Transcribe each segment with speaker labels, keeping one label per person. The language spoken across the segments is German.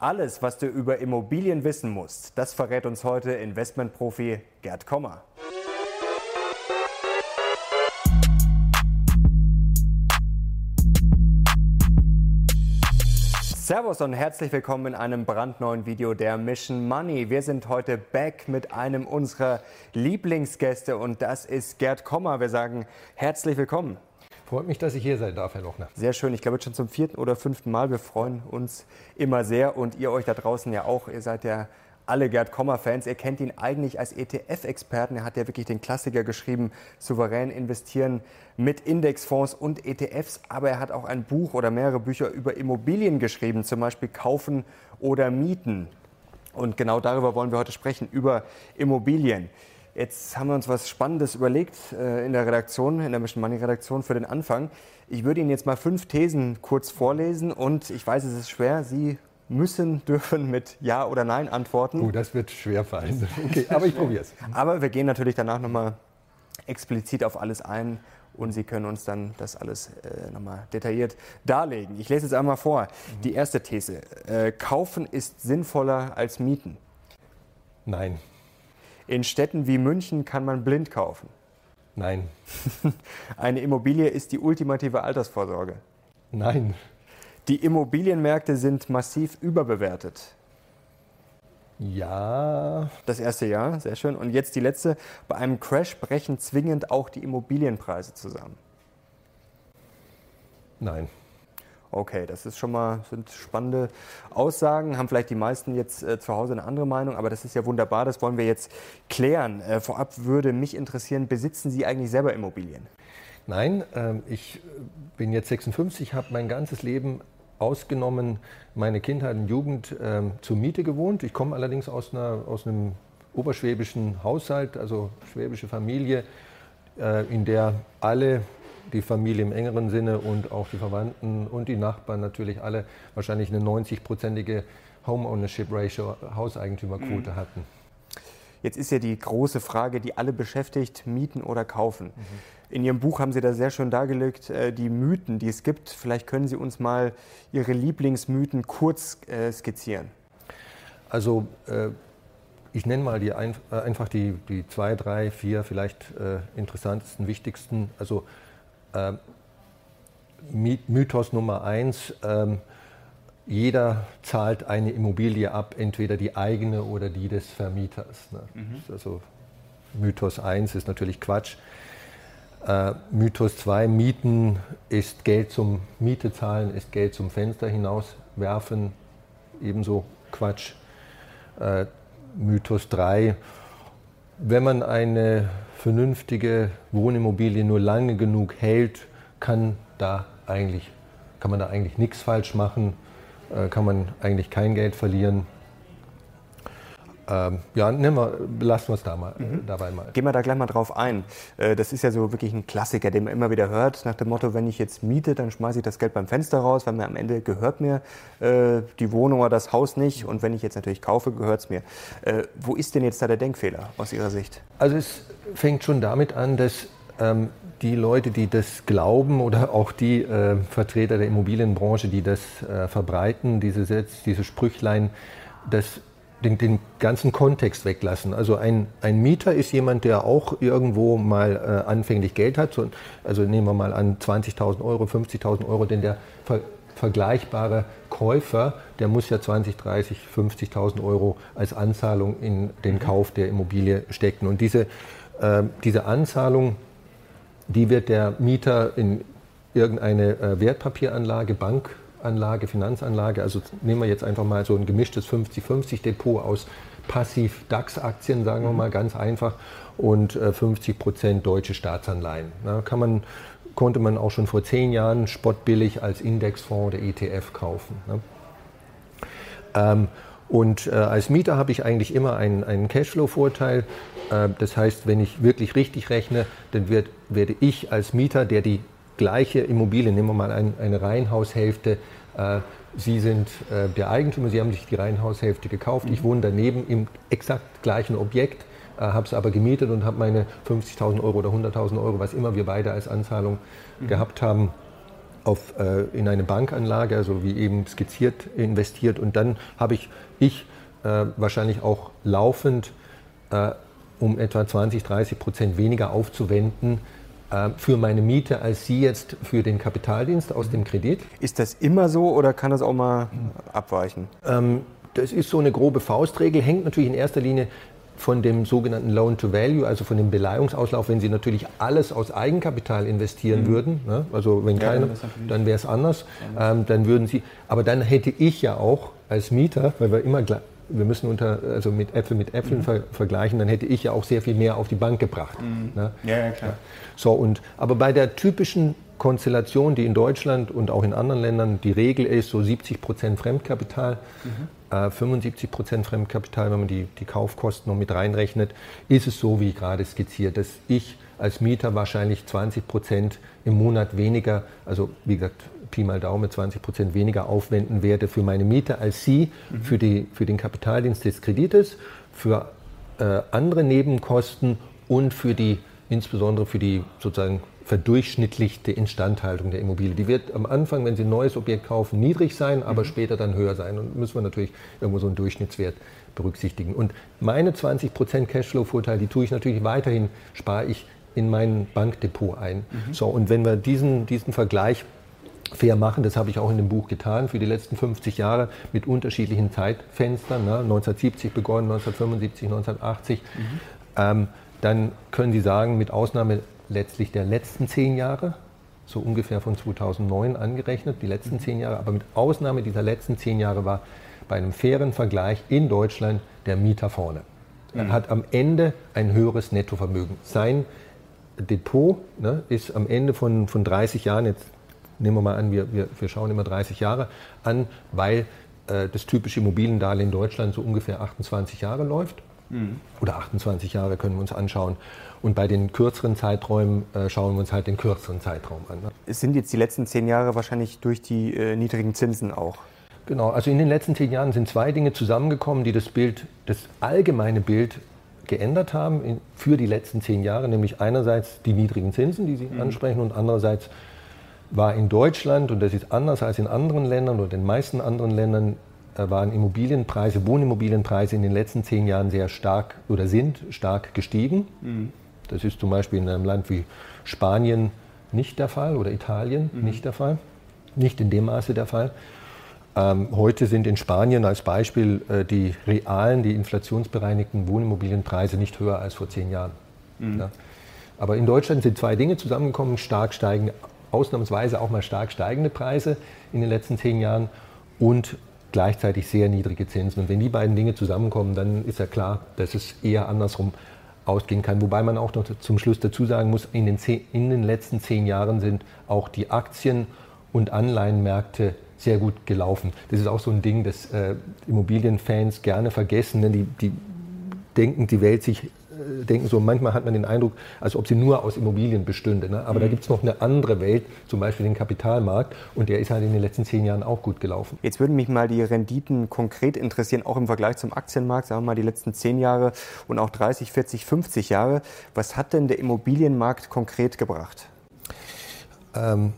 Speaker 1: Alles, was du über Immobilien wissen musst, das verrät uns heute Investmentprofi Gerd Kommer. Servus und herzlich willkommen in einem brandneuen Video der Mission Money. Wir sind heute back mit einem unserer Lieblingsgäste und das ist Gerd Kommer. Wir sagen herzlich willkommen.
Speaker 2: Freut mich, dass ich hier sein darf, Herr Lochner.
Speaker 1: Sehr schön. Ich glaube, schon zum vierten oder fünften Mal. Wir freuen uns immer sehr und ihr euch da draußen ja auch. Ihr seid ja alle Gerd Kommer-Fans. Ihr kennt ihn eigentlich als ETF-Experten. Er hat ja wirklich den Klassiker geschrieben, souverän investieren mit Indexfonds und ETFs. Aber er hat auch ein Buch oder mehrere Bücher über Immobilien geschrieben, zum Beispiel Kaufen oder Mieten. Und genau darüber wollen wir heute sprechen, über Immobilien. Jetzt haben wir uns was Spannendes überlegt äh, in der Redaktion, in der Mission Money Redaktion für den Anfang. Ich würde Ihnen jetzt mal fünf Thesen kurz vorlesen und ich weiß, es ist schwer. Sie müssen, dürfen mit Ja oder Nein antworten.
Speaker 2: Oh, das wird schwer fallen. Okay, aber ich probiere es.
Speaker 1: Aber wir gehen natürlich danach nochmal explizit auf alles ein und Sie können uns dann das alles äh, nochmal detailliert darlegen. Ich lese es einmal vor. Mhm. Die erste These. Äh, kaufen ist sinnvoller als mieten.
Speaker 2: Nein.
Speaker 1: In Städten wie München kann man blind kaufen.
Speaker 2: Nein.
Speaker 1: Eine Immobilie ist die ultimative Altersvorsorge.
Speaker 2: Nein.
Speaker 1: Die Immobilienmärkte sind massiv überbewertet.
Speaker 2: Ja.
Speaker 1: Das erste Jahr, sehr schön. Und jetzt die letzte. Bei einem Crash brechen zwingend auch die Immobilienpreise zusammen.
Speaker 2: Nein.
Speaker 1: Okay, das ist schon mal sind spannende Aussagen. Haben vielleicht die meisten jetzt äh, zu Hause eine andere Meinung, aber das ist ja wunderbar. Das wollen wir jetzt klären. Äh, vorab würde mich interessieren: Besitzen Sie eigentlich selber Immobilien?
Speaker 2: Nein, äh, ich bin jetzt 56, habe mein ganzes Leben ausgenommen meine Kindheit und Jugend äh, zur Miete gewohnt. Ich komme allerdings aus, einer, aus einem oberschwäbischen Haushalt, also schwäbische Familie, äh, in der alle die Familie im engeren Sinne und auch die Verwandten und die Nachbarn natürlich alle wahrscheinlich eine 90-prozentige Home Ownership Ratio, Hauseigentümerquote mhm. hatten.
Speaker 1: Jetzt ist ja die große Frage, die alle beschäftigt, mieten oder kaufen. Mhm. In Ihrem Buch haben Sie da sehr schön dargelegt, äh, die Mythen, die es gibt. Vielleicht können Sie uns mal Ihre Lieblingsmythen kurz äh, skizzieren.
Speaker 2: Also äh, ich nenne mal die einfach die, die zwei, drei, vier vielleicht interessantesten, wichtigsten. Also Mythos Nummer eins, ähm, jeder zahlt eine Immobilie ab, entweder die eigene oder die des Vermieters. Ne? Mhm. Also Mythos 1 ist natürlich Quatsch. Äh, Mythos 2, Mieten ist Geld zum Miete zahlen, ist Geld zum Fenster hinauswerfen, ebenso Quatsch. Äh, Mythos 3, wenn man eine vernünftige Wohnimmobilie nur lange genug hält, kann, da eigentlich, kann man da eigentlich nichts falsch machen äh, kann man eigentlich kein Geld verlieren. Ähm, ja, nehmen wir, lassen wir es da mal, mhm. dabei mal.
Speaker 1: Gehen wir da gleich mal drauf ein. Äh, das ist ja so wirklich ein Klassiker, den man immer wieder hört, nach dem Motto, wenn ich jetzt miete, dann schmeiße ich das Geld beim Fenster raus, weil mir am Ende gehört mir äh, die Wohnung oder das Haus nicht. Und wenn ich jetzt natürlich kaufe, gehört es mir. Äh, wo ist denn jetzt da der Denkfehler aus Ihrer Sicht?
Speaker 2: Also es fängt schon damit an, dass ähm, die Leute, die das glauben oder auch die äh, Vertreter der Immobilienbranche, die das äh, verbreiten, diese Sätze, diese Sprüchlein, das, den, den, ganzen Kontext weglassen. Also ein, ein, Mieter ist jemand, der auch irgendwo mal äh, anfänglich Geld hat. So, also nehmen wir mal an 20.000 Euro, 50.000 Euro, denn der ver vergleichbare Käufer, der muss ja 20, 30, 50.000 Euro als Anzahlung in den mhm. Kauf der Immobilie stecken. Und diese, äh, diese Anzahlung die wird der Mieter in irgendeine äh, Wertpapieranlage, Bankanlage, Finanzanlage, also nehmen wir jetzt einfach mal so ein gemischtes 50-50-Depot aus passiv DAX-Aktien, sagen wir mhm. mal ganz einfach, und 50 äh, Prozent deutsche Staatsanleihen. Da kann man, konnte man auch schon vor zehn Jahren spottbillig als Indexfonds oder ETF kaufen. Ne? Ähm, und äh, als Mieter habe ich eigentlich immer einen, einen Cashflow-Vorteil. Äh, das heißt, wenn ich wirklich richtig rechne, dann wird, werde ich als Mieter, der die gleiche Immobilie, nehmen wir mal ein, eine Reihenhaushälfte, äh, Sie sind äh, der Eigentümer, Sie haben sich die Reihenhaushälfte gekauft, mhm. ich wohne daneben im exakt gleichen Objekt, äh, habe es aber gemietet und habe meine 50.000 Euro oder 100.000 Euro, was immer wir beide als Anzahlung mhm. gehabt haben, auf, äh, in eine Bankanlage, also wie eben skizziert, investiert. Und dann habe ich, ich äh, wahrscheinlich auch laufend äh, um etwa 20, 30 Prozent weniger aufzuwenden für meine Miete als Sie jetzt für den Kapitaldienst aus dem Kredit.
Speaker 1: Ist das immer so oder kann das auch mal abweichen?
Speaker 2: Ähm, das ist so eine grobe Faustregel, hängt natürlich in erster Linie von dem sogenannten Loan to Value, also von dem Beleihungsauslauf, wenn Sie natürlich alles aus Eigenkapital investieren mhm. würden, ne? also wenn ja, keine, dann wäre es anders, ähm, dann würden Sie, aber dann hätte ich ja auch als Mieter, weil wir immer wir müssen unter, also mit Äpfel mit Äpfeln mhm. ver vergleichen, dann hätte ich ja auch sehr viel mehr auf die Bank gebracht. Mhm. Ne? Ja, ja, klar. So, und, aber bei der typischen Konstellation, die in Deutschland und auch in anderen Ländern die Regel ist, so 70 Prozent Fremdkapital, mhm. äh, 75 Prozent Fremdkapital, wenn man die, die Kaufkosten noch mit reinrechnet, ist es so, wie gerade skizziert, dass ich als Mieter wahrscheinlich 20 Prozent im Monat weniger, also wie gesagt, Pi mal Daumen 20 Prozent weniger aufwenden werde für meine Miete als Sie mhm. für, die, für den Kapitaldienst des Kredites, für äh, andere Nebenkosten und für die, insbesondere für die sozusagen verdurchschnittlichte Instandhaltung der Immobilie. Die wird am Anfang, wenn Sie ein neues Objekt kaufen, niedrig sein, aber mhm. später dann höher sein. Und müssen wir natürlich irgendwo so einen Durchschnittswert berücksichtigen. Und meine 20 Prozent Cashflow-Vorteil, die tue ich natürlich weiterhin, spare ich in mein Bankdepot ein. Mhm. So, und wenn wir diesen, diesen Vergleich fair machen. Das habe ich auch in dem Buch getan für die letzten 50 Jahre mit unterschiedlichen Zeitfenstern. Ne? 1970 begonnen, 1975, 1980. Mhm. Ähm, dann können Sie sagen, mit Ausnahme letztlich der letzten zehn Jahre, so ungefähr von 2009 angerechnet, die letzten mhm. zehn Jahre, aber mit Ausnahme dieser letzten zehn Jahre war bei einem fairen Vergleich in Deutschland der Mieter vorne. Er mhm. hat am Ende ein höheres Nettovermögen. Sein Depot ne, ist am Ende von, von 30 Jahren, jetzt nehmen wir mal an, wir, wir, wir schauen immer 30 Jahre an, weil äh, das typische Immobiliendarlehen in Deutschland so ungefähr 28 Jahre läuft. Mhm. Oder 28 Jahre können wir uns anschauen. Und bei den kürzeren Zeiträumen äh, schauen wir uns halt den kürzeren Zeitraum an. Ne?
Speaker 1: Es sind jetzt die letzten zehn Jahre wahrscheinlich durch die äh, niedrigen Zinsen auch.
Speaker 2: Genau, also in den letzten zehn Jahren sind zwei Dinge zusammengekommen, die das Bild, das allgemeine Bild geändert haben in, für die letzten zehn Jahre, nämlich einerseits die niedrigen Zinsen, die Sie mhm. ansprechen, und andererseits war in Deutschland, und das ist anders als in anderen Ländern oder den meisten anderen Ländern, waren Immobilienpreise, Wohnimmobilienpreise in den letzten zehn Jahren sehr stark oder sind stark gestiegen. Mhm. Das ist zum Beispiel in einem Land wie Spanien nicht der Fall oder Italien mhm. nicht der Fall, nicht in dem Maße der Fall. Ähm, heute sind in Spanien als Beispiel äh, die realen, die inflationsbereinigten Wohnimmobilienpreise nicht höher als vor zehn Jahren. Mhm. Ja. Aber in Deutschland sind zwei Dinge zusammengekommen, stark steigende ausnahmsweise auch mal stark steigende Preise in den letzten zehn Jahren und gleichzeitig sehr niedrige Zinsen. Und wenn die beiden Dinge zusammenkommen, dann ist ja klar, dass es eher andersrum ausgehen kann. Wobei man auch noch zum Schluss dazu sagen muss, in den, zehn, in den letzten zehn Jahren sind auch die Aktien- und Anleihenmärkte sehr gut gelaufen. Das ist auch so ein Ding, das äh, Immobilienfans gerne vergessen. Ne? Die, die denken, die Welt sich denken so, manchmal hat man den Eindruck, als ob sie nur aus Immobilien bestünde. Ne? Aber mhm. da gibt es noch eine andere Welt, zum Beispiel den Kapitalmarkt, und der ist halt in den letzten zehn Jahren auch gut gelaufen.
Speaker 1: Jetzt würden mich mal die Renditen konkret interessieren, auch im Vergleich zum Aktienmarkt, sagen wir mal die letzten zehn Jahre und auch 30, 40, 50 Jahre. Was hat denn der Immobilienmarkt konkret gebracht?
Speaker 2: Ähm,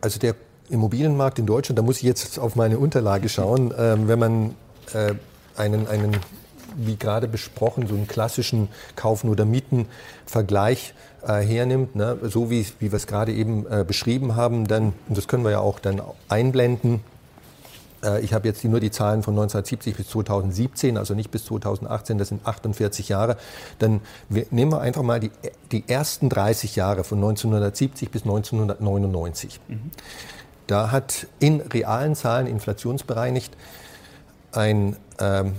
Speaker 2: also der Immobilienmarkt in Deutschland, da muss ich jetzt auf meine Unterlage schauen, ähm, wenn man äh, einen, einen wie gerade besprochen, so einen klassischen Kaufen- oder Mieten-Vergleich äh, hernimmt, ne? so wie, wie wir es gerade eben äh, beschrieben haben, dann, und das können wir ja auch dann einblenden, äh, ich habe jetzt nur die Zahlen von 1970 bis 2017, also nicht bis 2018, das sind 48 Jahre. Dann nehmen wir einfach mal die, die ersten 30 Jahre von 1970 bis 1999. Mhm. Da hat in realen Zahlen inflationsbereinigt ein ähm,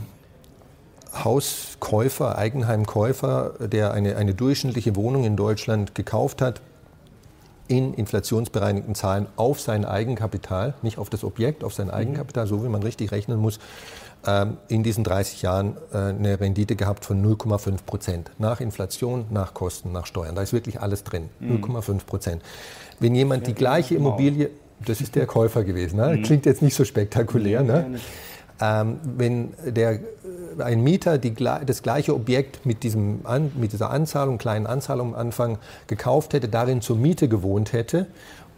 Speaker 2: Hauskäufer, Eigenheimkäufer, der eine, eine durchschnittliche Wohnung in Deutschland gekauft hat, in inflationsbereinigten Zahlen auf sein Eigenkapital, nicht auf das Objekt, auf sein mhm. Eigenkapital, so wie man richtig rechnen muss, ähm, in diesen 30 Jahren äh, eine Rendite gehabt von 0,5 Prozent. Nach Inflation, nach Kosten, nach Steuern. Da ist wirklich alles drin. 0,5 mhm. Prozent. Wenn jemand die gleiche genau. Immobilie, das ist der Käufer gewesen, ne? Mhm. klingt jetzt nicht so spektakulär, ne? Ähm, wenn der, äh, ein Mieter die, das gleiche Objekt mit, diesem, mit dieser Anzahlung, kleinen Anzahlung am Anfang gekauft hätte, darin zur Miete gewohnt hätte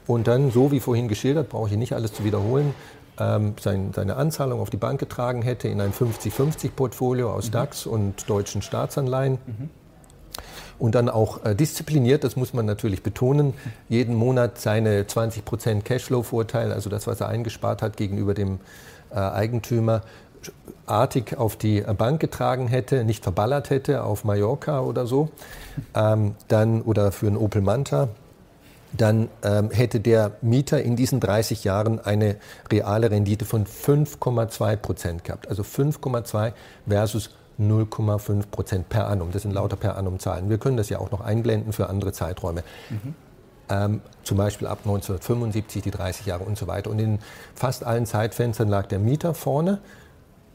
Speaker 2: Und dann, so wie vorhin geschildert, brauche ich nicht alles zu wiederholen, ähm, sein, seine Anzahlung auf die Bank getragen hätte in ein 50-50-Portfolio aus mhm. DAX und deutschen Staatsanleihen. Mhm. Und dann auch äh, diszipliniert, das muss man natürlich betonen, jeden Monat seine 20% Cashflow-Vorteil, also das, was er eingespart hat gegenüber dem Eigentümer, artig auf die Bank getragen hätte, nicht verballert hätte auf Mallorca oder so, ähm, dann oder für einen Opel Manta, dann ähm, hätte der Mieter in diesen 30 Jahren eine reale Rendite von 5,2 Prozent gehabt. Also 5,2 versus 0,5 Prozent per annum. Das sind lauter per annum Zahlen. Wir können das ja auch noch einblenden für andere Zeiträume. Mhm. Ähm, zum Beispiel ab 1975, die 30 Jahre und so weiter. Und in fast allen Zeitfenstern lag der Mieter vorne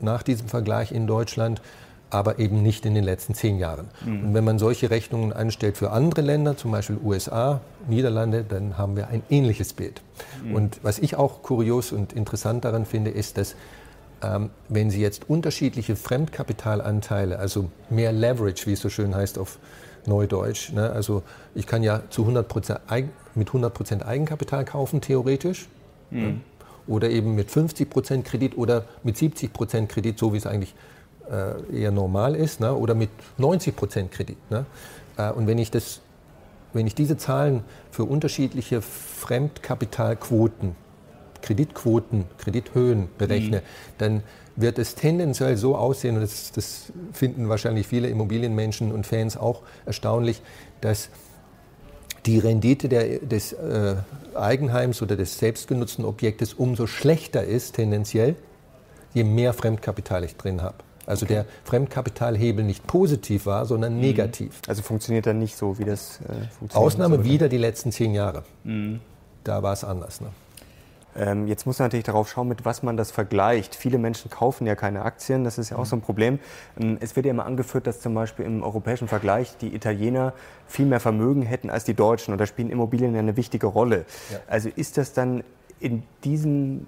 Speaker 2: nach diesem Vergleich in Deutschland aber eben nicht in den letzten zehn Jahren. Mhm. Und wenn man solche Rechnungen anstellt für andere Länder, zum Beispiel USA, Niederlande, dann haben wir ein ähnliches Bild. Mhm. Und was ich auch kurios und interessant daran finde, ist, dass ähm, wenn Sie jetzt unterschiedliche Fremdkapitalanteile, also mehr Leverage, wie es so schön heißt auf Neudeutsch, ne, also ich kann ja zu 100 Eigen, mit 100% Eigenkapital kaufen, theoretisch, mhm. ne, oder eben mit 50% Kredit oder mit 70% Kredit, so wie es eigentlich äh, eher normal ist, ne? oder mit 90 Prozent Kredit. Ne? Äh, und wenn ich, das, wenn ich diese Zahlen für unterschiedliche Fremdkapitalquoten, Kreditquoten, Kredithöhen berechne, mhm. dann wird es tendenziell so aussehen, und das, das, finden wahrscheinlich viele Immobilienmenschen und Fans auch erstaunlich, dass die Rendite der, des äh, Eigenheims oder des selbstgenutzten Objektes umso schlechter ist, tendenziell, je mehr Fremdkapital ich drin habe. Also okay. der Fremdkapitalhebel nicht positiv war, sondern mhm. negativ.
Speaker 1: Also funktioniert dann nicht so, wie das
Speaker 2: äh, funktioniert. Ausnahme wieder die letzten zehn Jahre. Mhm. Da war es anders. Ne?
Speaker 1: Ähm, jetzt muss man natürlich darauf schauen, mit was man das vergleicht. Viele Menschen kaufen ja keine Aktien, das ist ja auch so ein Problem. Ähm, es wird ja immer angeführt, dass zum Beispiel im europäischen Vergleich die Italiener viel mehr Vermögen hätten als die Deutschen und da spielen Immobilien ja eine wichtige Rolle. Ja. Also ist das dann in diesem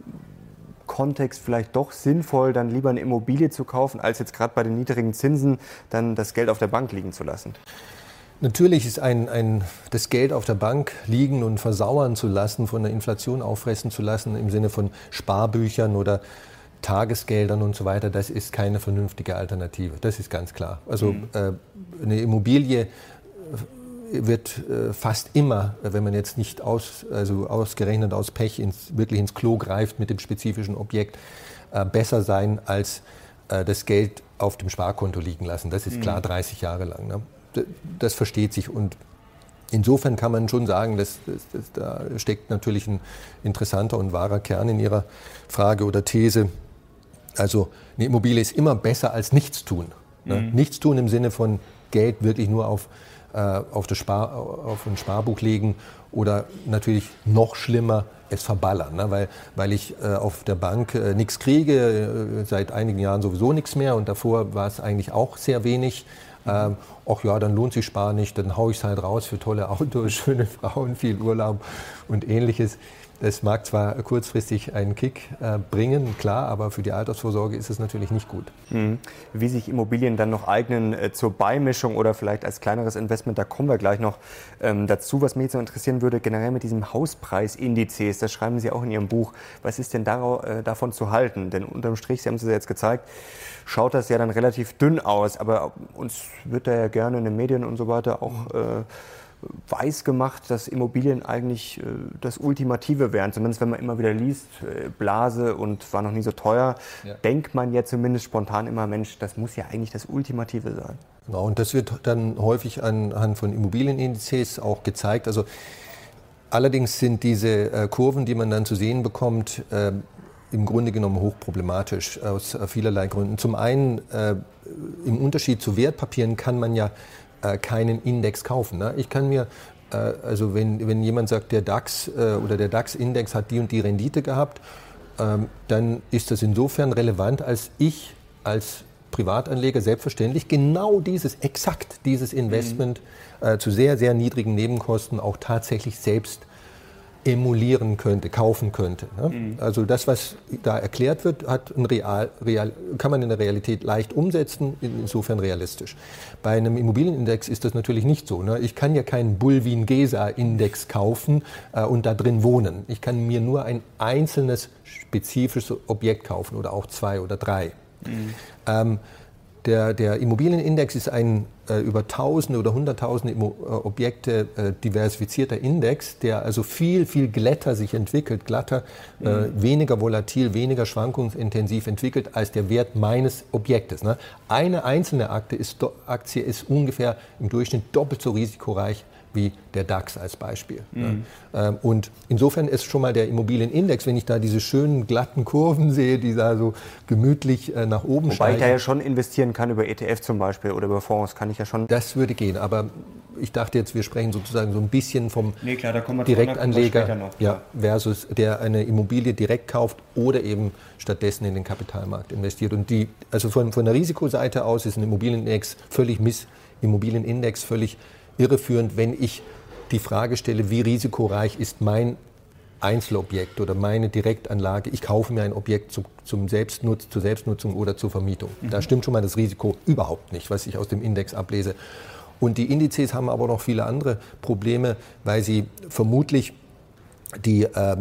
Speaker 1: Kontext vielleicht doch sinnvoll, dann lieber eine Immobilie zu kaufen, als jetzt gerade bei den niedrigen Zinsen dann das Geld auf der Bank liegen zu lassen?
Speaker 2: Natürlich ist ein, ein, das Geld auf der Bank liegen und versauern zu lassen, von der Inflation auffressen zu lassen, im Sinne von Sparbüchern oder Tagesgeldern und so weiter, das ist keine vernünftige Alternative. Das ist ganz klar. Also mhm. äh, eine Immobilie wird äh, fast immer, wenn man jetzt nicht aus, also ausgerechnet aus Pech ins, wirklich ins Klo greift mit dem spezifischen Objekt, äh, besser sein als äh, das Geld auf dem Sparkonto liegen lassen. Das ist mhm. klar 30 Jahre lang. Ne? Das versteht sich und insofern kann man schon sagen, dass, dass, dass, da steckt natürlich ein interessanter und wahrer Kern in Ihrer Frage oder These. Also eine Immobilie ist immer besser als nichts tun. Ne? Mhm. Nichts tun im Sinne von Geld wirklich nur auf äh, auf, das Spar, auf ein Sparbuch legen oder natürlich noch schlimmer es verballern, ne? weil, weil ich äh, auf der Bank äh, nichts kriege, äh, seit einigen Jahren sowieso nichts mehr und davor war es eigentlich auch sehr wenig. Ähm, ach ja, dann lohnt sich Sparen nicht, dann haue ich es halt raus für tolle Autos, schöne Frauen, viel Urlaub und ähnliches. Das mag zwar kurzfristig einen Kick äh, bringen, klar, aber für die Altersvorsorge ist es natürlich nicht gut. Mhm.
Speaker 1: Wie sich Immobilien dann noch eignen äh, zur Beimischung oder vielleicht als kleineres Investment, da kommen wir gleich noch ähm, dazu. Was mich jetzt noch interessieren würde, generell mit diesem Hauspreisindizes, das schreiben Sie auch in Ihrem Buch. Was ist denn darauf, äh, davon zu halten? Denn unterm Strich, Sie haben es ja jetzt gezeigt, schaut das ja dann relativ dünn aus, aber uns wird da ja gerne in den Medien und so weiter auch äh, weiß gemacht, dass Immobilien eigentlich äh, das Ultimative wären. Zumindest wenn man immer wieder liest, äh, Blase und war noch nie so teuer, ja. denkt man ja zumindest spontan immer, Mensch, das muss ja eigentlich das Ultimative sein.
Speaker 2: Genau, und das wird dann häufig anhand von Immobilienindizes auch gezeigt. Also allerdings sind diese äh, Kurven, die man dann zu sehen bekommt, äh, im Grunde genommen hochproblematisch aus vielerlei Gründen. Zum einen äh, im Unterschied zu Wertpapieren kann man ja äh, keinen Index kaufen. Ne? Ich kann mir, äh, also wenn, wenn jemand sagt, der DAX äh, oder der DAX-Index hat die und die Rendite gehabt, ähm, dann ist das insofern relevant, als ich als Privatanleger selbstverständlich genau dieses, exakt dieses Investment mhm. äh, zu sehr, sehr niedrigen Nebenkosten auch tatsächlich selbst emulieren könnte, kaufen könnte. Ne? Mhm. Also das, was da erklärt wird, hat ein Real, Real, kann man in der Realität leicht umsetzen, insofern realistisch. Bei einem Immobilienindex ist das natürlich nicht so. Ne? Ich kann ja keinen Bulwin-Gesa-Index kaufen äh, und da drin wohnen. Ich kann mir nur ein einzelnes spezifisches Objekt kaufen oder auch zwei oder drei. Mhm. Ähm, der, der, Immobilienindex ist ein äh, über Tausende oder Hunderttausende Immo äh, Objekte äh, diversifizierter Index, der also viel, viel glätter sich entwickelt, glatter, äh, mhm. weniger volatil, weniger schwankungsintensiv entwickelt als der Wert meines Objektes. Ne? Eine einzelne Aktie ist, Aktie ist ungefähr im Durchschnitt doppelt so risikoreich wie der DAX als Beispiel. Mhm. Ja. Ähm, und insofern ist schon mal der Immobilienindex, wenn ich da diese schönen glatten Kurven sehe, die da so gemütlich äh, nach oben
Speaker 1: Wobei steigen. Wobei ich da ja schon investieren kann über ETF zum Beispiel oder über Fonds, kann ich ja schon.
Speaker 2: Das würde gehen, aber ich dachte jetzt, wir sprechen sozusagen so ein bisschen vom nee, klar, Direktanleger noch, ja, versus der eine Immobilie direkt kauft oder eben stattdessen in den Kapitalmarkt investiert. Und die, also von, von der Risikoseite aus ist ein Immobilienindex völlig miss, Immobilienindex völlig irreführend, wenn ich die Frage stelle, wie risikoreich ist mein Einzelobjekt oder meine Direktanlage. Ich kaufe mir ein Objekt zu, zum Selbstnutz, zur Selbstnutzung oder zur Vermietung. Mhm. Da stimmt schon mal das Risiko überhaupt nicht, was ich aus dem Index ablese. Und die Indizes haben aber noch viele andere Probleme, weil sie vermutlich die äh,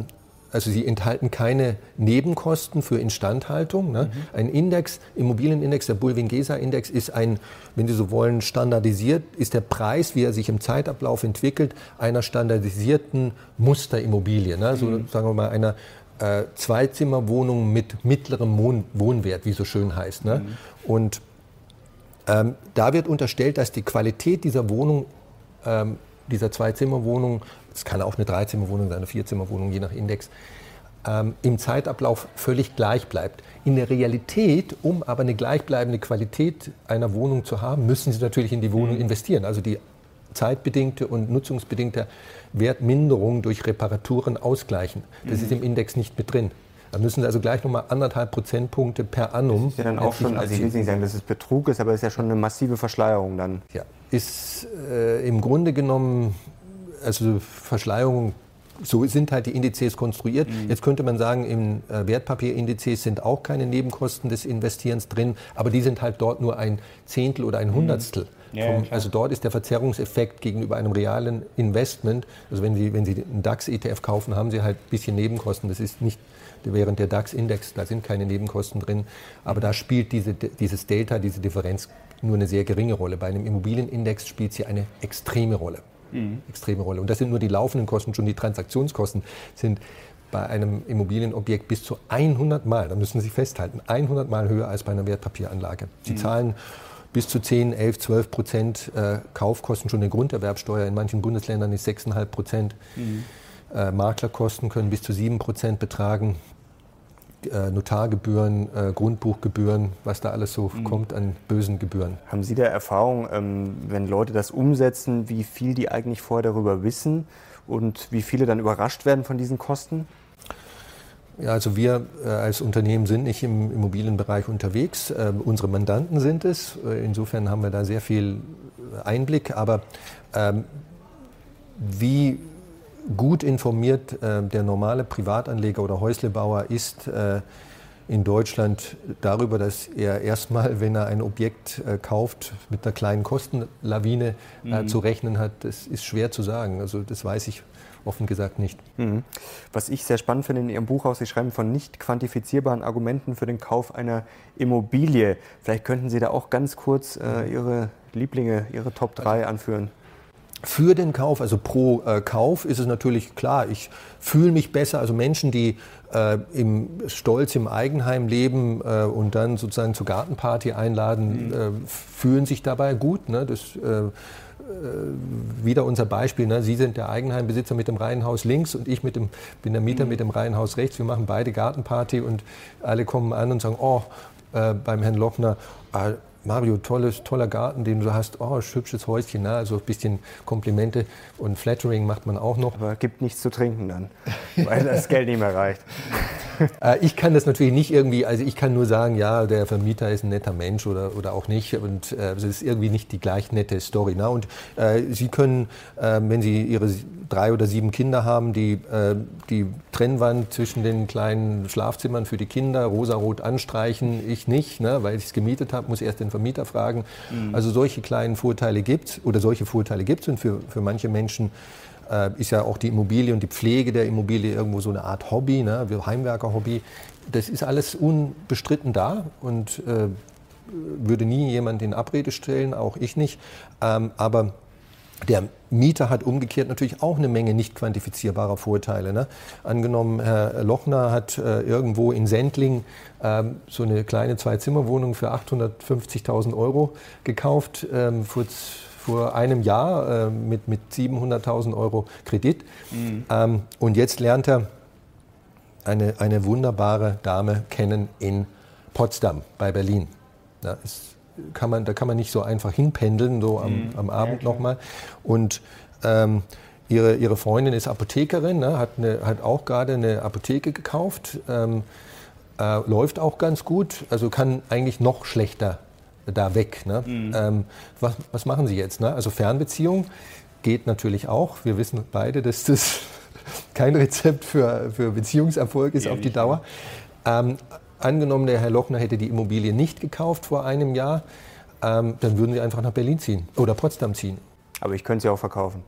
Speaker 2: also sie enthalten keine Nebenkosten für Instandhaltung. Ne? Mhm. Ein Index, Immobilienindex, der Bulwin-Gesa-Index ist ein, wenn Sie so wollen, standardisiert, ist der Preis, wie er sich im Zeitablauf entwickelt, einer standardisierten Musterimmobilie. Ne? So mhm. sagen wir mal einer äh, Zweizimmerwohnung mit mittlerem Wohn Wohnwert, wie so schön heißt. Ne? Mhm. Und ähm, da wird unterstellt, dass die Qualität dieser Wohnung ähm, dieser Zwei-Zimmer-Wohnung, es kann auch eine Dreizimmerwohnung sein, eine Vierzimmerwohnung, je nach Index, ähm, im Zeitablauf völlig gleich bleibt. In der Realität, um aber eine gleichbleibende Qualität einer Wohnung zu haben, müssen Sie natürlich in die Wohnung mhm. investieren. Also die zeitbedingte und nutzungsbedingte Wertminderung durch Reparaturen ausgleichen. Das mhm. ist im Index nicht mit drin. Da müssen Sie also gleich nochmal anderthalb Prozentpunkte per annum.
Speaker 1: Das ist ja dann auch schon, also ich will nicht sagen, dass es Betrug ist, aber es ist ja schon eine massive Verschleierung dann.
Speaker 2: Ja, ist äh, im Grunde genommen, also Verschleierung so sind halt die Indizes konstruiert. Mhm. Jetzt könnte man sagen, im äh, Wertpapierindizes sind auch keine Nebenkosten des Investierens drin, aber die sind halt dort nur ein Zehntel oder ein mhm. Hundertstel. Mhm. Ja, vom, also dort ist der Verzerrungseffekt gegenüber einem realen Investment, also wenn Sie, wenn Sie einen DAX-ETF kaufen, haben Sie halt ein bisschen Nebenkosten. Das ist nicht während der DAX-Index, da sind keine Nebenkosten drin. Aber da spielt diese, dieses Delta, diese Differenz nur eine sehr geringe Rolle. Bei einem Immobilienindex spielt sie eine extreme Rolle. Mhm. Extreme Rolle. Und das sind nur die laufenden Kosten, schon die Transaktionskosten sind bei einem Immobilienobjekt bis zu 100 Mal, da müssen Sie festhalten, 100 Mal höher als bei einer Wertpapieranlage. Sie mhm. zahlen bis zu 10, 11, 12 Prozent äh, Kaufkosten schon eine Grunderwerbsteuer. In manchen Bundesländern ist 6,5 Prozent. Mhm. Äh, Maklerkosten können bis zu 7 Prozent betragen. Äh, Notargebühren, äh, Grundbuchgebühren, was da alles so mhm. kommt an bösen Gebühren.
Speaker 1: Haben Sie da Erfahrung, ähm, wenn Leute das umsetzen, wie viel die eigentlich vorher darüber wissen und wie viele dann überrascht werden von diesen Kosten?
Speaker 2: Ja, also wir äh, als Unternehmen sind nicht im Immobilienbereich unterwegs. Äh, unsere Mandanten sind es. Insofern haben wir da sehr viel Einblick. Aber ähm, wie gut informiert äh, der normale Privatanleger oder Häuslebauer ist äh, in Deutschland darüber, dass er erstmal, wenn er ein Objekt äh, kauft, mit einer kleinen Kostenlawine mhm. zu rechnen hat, das ist schwer zu sagen. Also das weiß ich offen gesagt nicht. Mhm.
Speaker 1: Was ich sehr spannend finde in Ihrem Buch auch, Sie schreiben von nicht quantifizierbaren Argumenten für den Kauf einer Immobilie. Vielleicht könnten Sie da auch ganz kurz äh, mhm. Ihre Lieblinge, Ihre Top 3 anführen.
Speaker 2: Für den Kauf, also pro äh, Kauf, ist es natürlich klar, ich fühle mich besser. Also Menschen, die äh, im Stolz im Eigenheim leben äh, und dann sozusagen zur Gartenparty einladen, mhm. Äh, fühlen sich dabei gut. Ne? Das äh, äh, wieder unser Beispiel. Ne? Sie sind der Eigenheimbesitzer mit dem Reihenhaus links und ich mit dem, bin der Mieter mhm. mit dem Reihenhaus rechts. Wir machen beide Gartenparty und alle kommen an und sagen, oh, äh, beim Herrn Lochner, äh, Mario, tolles, toller Garten, den du hast. Oh, hübsches Häuschen. Na, also ein bisschen Komplimente und Flattering macht man auch noch.
Speaker 1: Aber gibt nichts zu trinken dann, weil das Geld nicht mehr reicht.
Speaker 2: Äh, ich kann das natürlich nicht irgendwie, also ich kann nur sagen, ja, der Vermieter ist ein netter Mensch oder, oder auch nicht. Und äh, es ist irgendwie nicht die gleich nette Story. Na? Und äh, Sie können, äh, wenn Sie Ihre drei oder sieben Kinder haben, die, äh, die Trennwand zwischen den kleinen Schlafzimmern für die Kinder rosarot anstreichen. Ich nicht, ne? weil ich es gemietet habe, muss erst den Vermieter fragen. Mhm. Also solche kleinen Vorteile gibt es oder solche Vorteile gibt es. Und für, für manche Menschen äh, ist ja auch die Immobilie und die Pflege der Immobilie irgendwo so eine Art Hobby, ne? Heimwerker-Hobby. Das ist alles unbestritten da und äh, würde nie jemand in Abrede stellen, auch ich nicht. Ähm, aber der Mieter hat umgekehrt natürlich auch eine Menge nicht quantifizierbarer Vorteile. Ne? Angenommen, Herr Lochner hat äh, irgendwo in Sendling ähm, so eine kleine Zwei-Zimmer-Wohnung für 850.000 Euro gekauft. Ähm, vor, vor einem Jahr äh, mit, mit 700.000 Euro Kredit. Mhm. Ähm, und jetzt lernt er eine, eine wunderbare Dame kennen in Potsdam bei Berlin. Da, ist, kann man, da kann man nicht so einfach hinpendeln, so am, mhm. am Abend ja, nochmal. Und ähm, ihre, ihre Freundin ist Apothekerin, ne, hat, eine, hat auch gerade eine Apotheke gekauft. Ähm, äh, läuft auch ganz gut, also kann eigentlich noch schlechter da weg. Ne? Mhm. Ähm, was, was, machen Sie jetzt? Ne? Also Fernbeziehung geht natürlich auch. Wir wissen beide, dass das kein Rezept für, für Beziehungserfolg ist auf die Dauer. Ähm, angenommen, der Herr Lochner hätte die Immobilie nicht gekauft vor einem Jahr, ähm, dann würden Sie einfach nach Berlin ziehen oder Potsdam ziehen.
Speaker 1: Aber ich könnte sie auch verkaufen.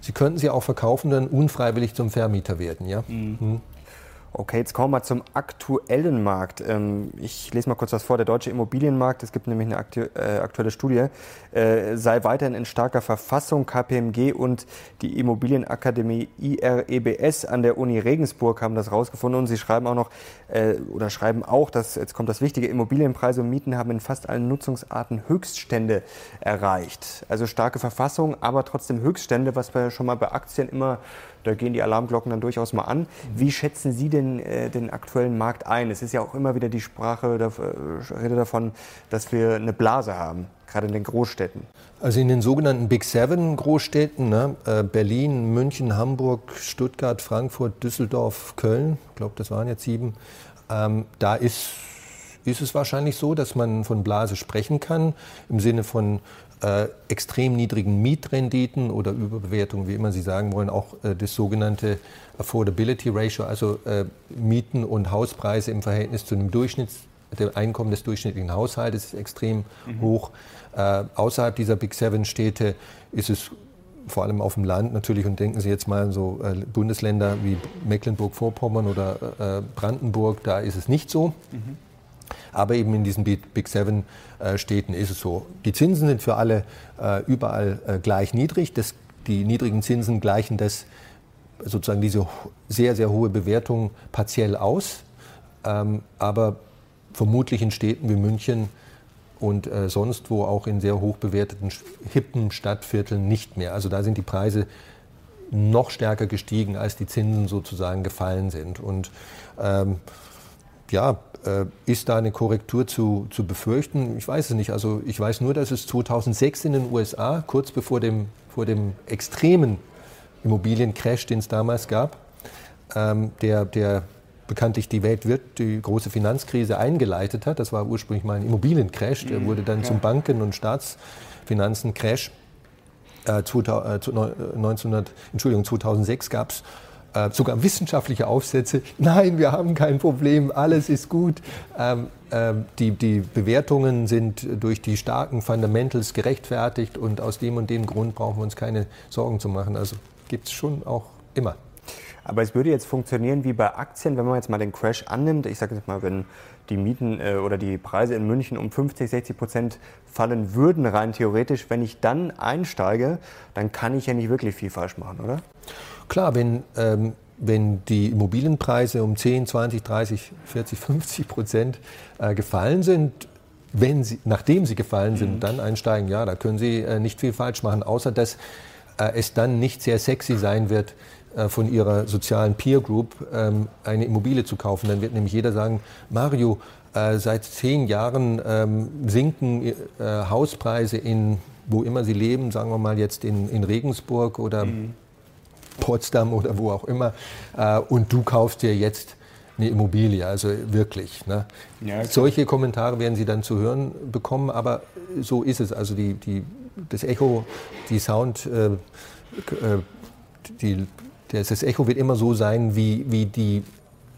Speaker 2: Sie könnten sie auch verkaufen, dann unfreiwillig zum Vermieter werden, ja. Mhm.
Speaker 1: Okay, jetzt kommen wir zum aktuellen Markt. Ähm, ich lese mal kurz was vor. Der deutsche Immobilienmarkt, es gibt nämlich eine äh, aktuelle Studie, äh, sei weiterhin in starker Verfassung. KPMG und die Immobilienakademie IREBS an der Uni Regensburg haben das rausgefunden und sie schreiben auch noch äh, oder schreiben auch, dass jetzt kommt das Wichtige, Immobilienpreise und Mieten haben in fast allen Nutzungsarten Höchststände erreicht. Also starke Verfassung, aber trotzdem Höchststände, was wir schon mal bei Aktien immer da gehen die Alarmglocken dann durchaus mal an. Wie schätzen Sie denn äh, den aktuellen Markt ein? Es ist ja auch immer wieder die Sprache, da, äh, Rede davon, dass wir eine Blase haben, gerade in den Großstädten.
Speaker 2: Also in den sogenannten Big Seven Großstädten, ne, äh, Berlin, München, Hamburg, Stuttgart, Frankfurt, Düsseldorf, Köln, ich glaube, das waren jetzt sieben, ähm, da ist ist es wahrscheinlich so, dass man von Blase sprechen kann, im Sinne von äh, extrem niedrigen Mietrenditen oder Überbewertung, wie immer Sie sagen wollen, auch äh, das sogenannte Affordability Ratio, also äh, Mieten und Hauspreise im Verhältnis zu dem Durchschnitts der Einkommen des durchschnittlichen Haushaltes ist extrem mhm. hoch. Äh, außerhalb dieser Big Seven Städte ist es vor allem auf dem Land natürlich, und denken Sie jetzt mal an so äh, Bundesländer wie Mecklenburg-Vorpommern oder Brandenburg, da ist es nicht so. Mhm. Aber eben in diesen Big Seven äh, Städten ist es so. Die Zinsen sind für alle äh, überall äh, gleich niedrig. Das, die niedrigen Zinsen gleichen das sozusagen diese sehr, sehr hohe Bewertung partiell aus. Ähm, aber vermutlich in Städten wie München und sonst wo auch in sehr hoch bewerteten hippen Stadtvierteln nicht mehr. Also da sind die Preise noch stärker gestiegen, als die Zinsen sozusagen gefallen sind. Und ähm, ja, ist da eine Korrektur zu, zu befürchten? Ich weiß es nicht. Also ich weiß nur, dass es 2006 in den USA, kurz bevor dem, vor dem extremen Immobiliencrash, den es damals gab, ähm, der, der bekanntlich die Weltwirt, die große Finanzkrise eingeleitet hat. Das war ursprünglich mal ein Immobiliencrash, der mhm, wurde dann ja. zum Banken- und Staatsfinanzencrash. Äh, 2000, äh, 1900, Entschuldigung, 2006 gab es äh, sogar wissenschaftliche Aufsätze. Nein, wir haben kein Problem, alles ist gut. Ähm, ähm, die, die Bewertungen sind durch die starken Fundamentals gerechtfertigt und aus dem und dem Grund brauchen wir uns keine Sorgen zu machen. Also gibt es schon auch immer.
Speaker 1: Aber es würde jetzt funktionieren wie bei Aktien, wenn man jetzt mal den Crash annimmt. Ich sage jetzt mal, wenn die Mieten äh, oder die Preise in München um 50, 60 Prozent fallen würden, rein theoretisch, wenn ich dann einsteige, dann kann ich ja nicht wirklich viel falsch machen, oder?
Speaker 2: Klar, wenn, ähm, wenn die Immobilienpreise um 10, 20, 30, 40, 50 Prozent äh, gefallen sind, wenn sie, nachdem sie gefallen sind, mhm. dann einsteigen, ja, da können Sie äh, nicht viel falsch machen, außer dass äh, es dann nicht sehr sexy sein wird, äh, von Ihrer sozialen Peer Group ähm, eine Immobilie zu kaufen. Dann wird nämlich jeder sagen, Mario, äh, seit zehn Jahren ähm, sinken äh, Hauspreise in, wo immer Sie leben, sagen wir mal jetzt in, in Regensburg oder mhm. Potsdam oder wo auch immer. Äh, und du kaufst dir jetzt eine Immobilie, also wirklich. Ne? Ja, Solche Kommentare werden Sie dann zu hören bekommen, aber so ist es. Also die, die, das Echo, die Sound, äh, äh die, das Echo wird immer so sein, wie, wie die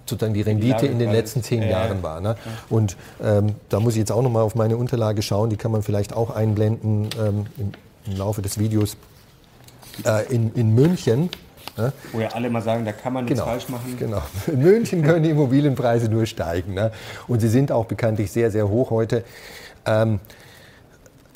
Speaker 2: sozusagen die Rendite die in den letzten zehn äh, Jahren war. Ne? Und ähm, da muss ich jetzt auch noch mal auf meine Unterlage schauen, die kann man vielleicht auch einblenden ähm, im, im, Laufe des Videos. Äh, in, in München
Speaker 1: Ne? Wo ja alle mal sagen, da kann man nichts
Speaker 2: genau,
Speaker 1: falsch machen.
Speaker 2: Genau. In München können die Immobilienpreise nur steigen. Ne? Und sie sind auch bekanntlich sehr, sehr hoch heute. Ähm,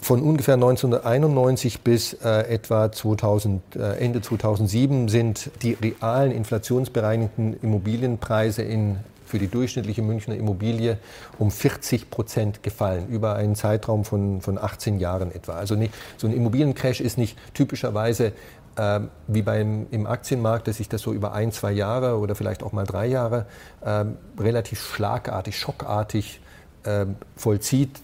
Speaker 2: von ungefähr 1991 bis äh, etwa 2000, äh, Ende 2007 sind die realen inflationsbereinigten Immobilienpreise in, für die durchschnittliche Münchner Immobilie um 40 Prozent gefallen, über einen Zeitraum von, von 18 Jahren etwa. Also nicht, so ein Immobiliencrash ist nicht typischerweise äh, wie beim, im Aktienmarkt, dass sich das so über ein, zwei Jahre oder vielleicht auch mal drei Jahre äh, relativ schlagartig, schockartig äh, vollzieht,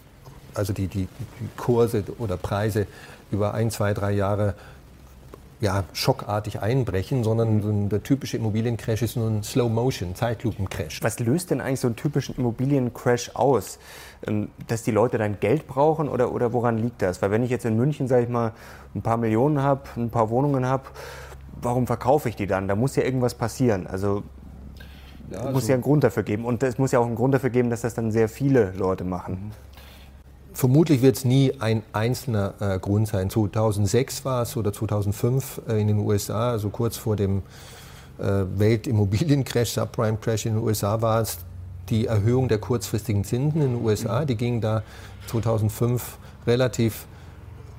Speaker 2: also die, die, die Kurse oder Preise über ein, zwei, drei Jahre ja, schockartig einbrechen, sondern der typische Immobiliencrash ist nur ein Slow-Motion, Zeitlupencrash.
Speaker 1: Was löst denn eigentlich so einen typischen Immobiliencrash aus? Ähm, dass die Leute dann Geld brauchen oder, oder woran liegt das? Weil wenn ich jetzt in München, sage ich mal, ein paar Millionen habe, ein paar Wohnungen habe, warum verkaufe ich die dann? Da muss ja irgendwas passieren. Also ja, also muss ja einen Grund dafür geben. Und es muss ja auch einen Grund dafür geben, dass das dann sehr viele Leute machen.
Speaker 2: Vermutlich wird es nie ein einzelner äh, Grund sein. 2006 war es oder 2005 äh, in den USA, also kurz vor dem äh, Weltimmobiliencrash, Subprime-Crash in den USA war es die Erhöhung der kurzfristigen Zinsen in den USA. Die ging da 2005 relativ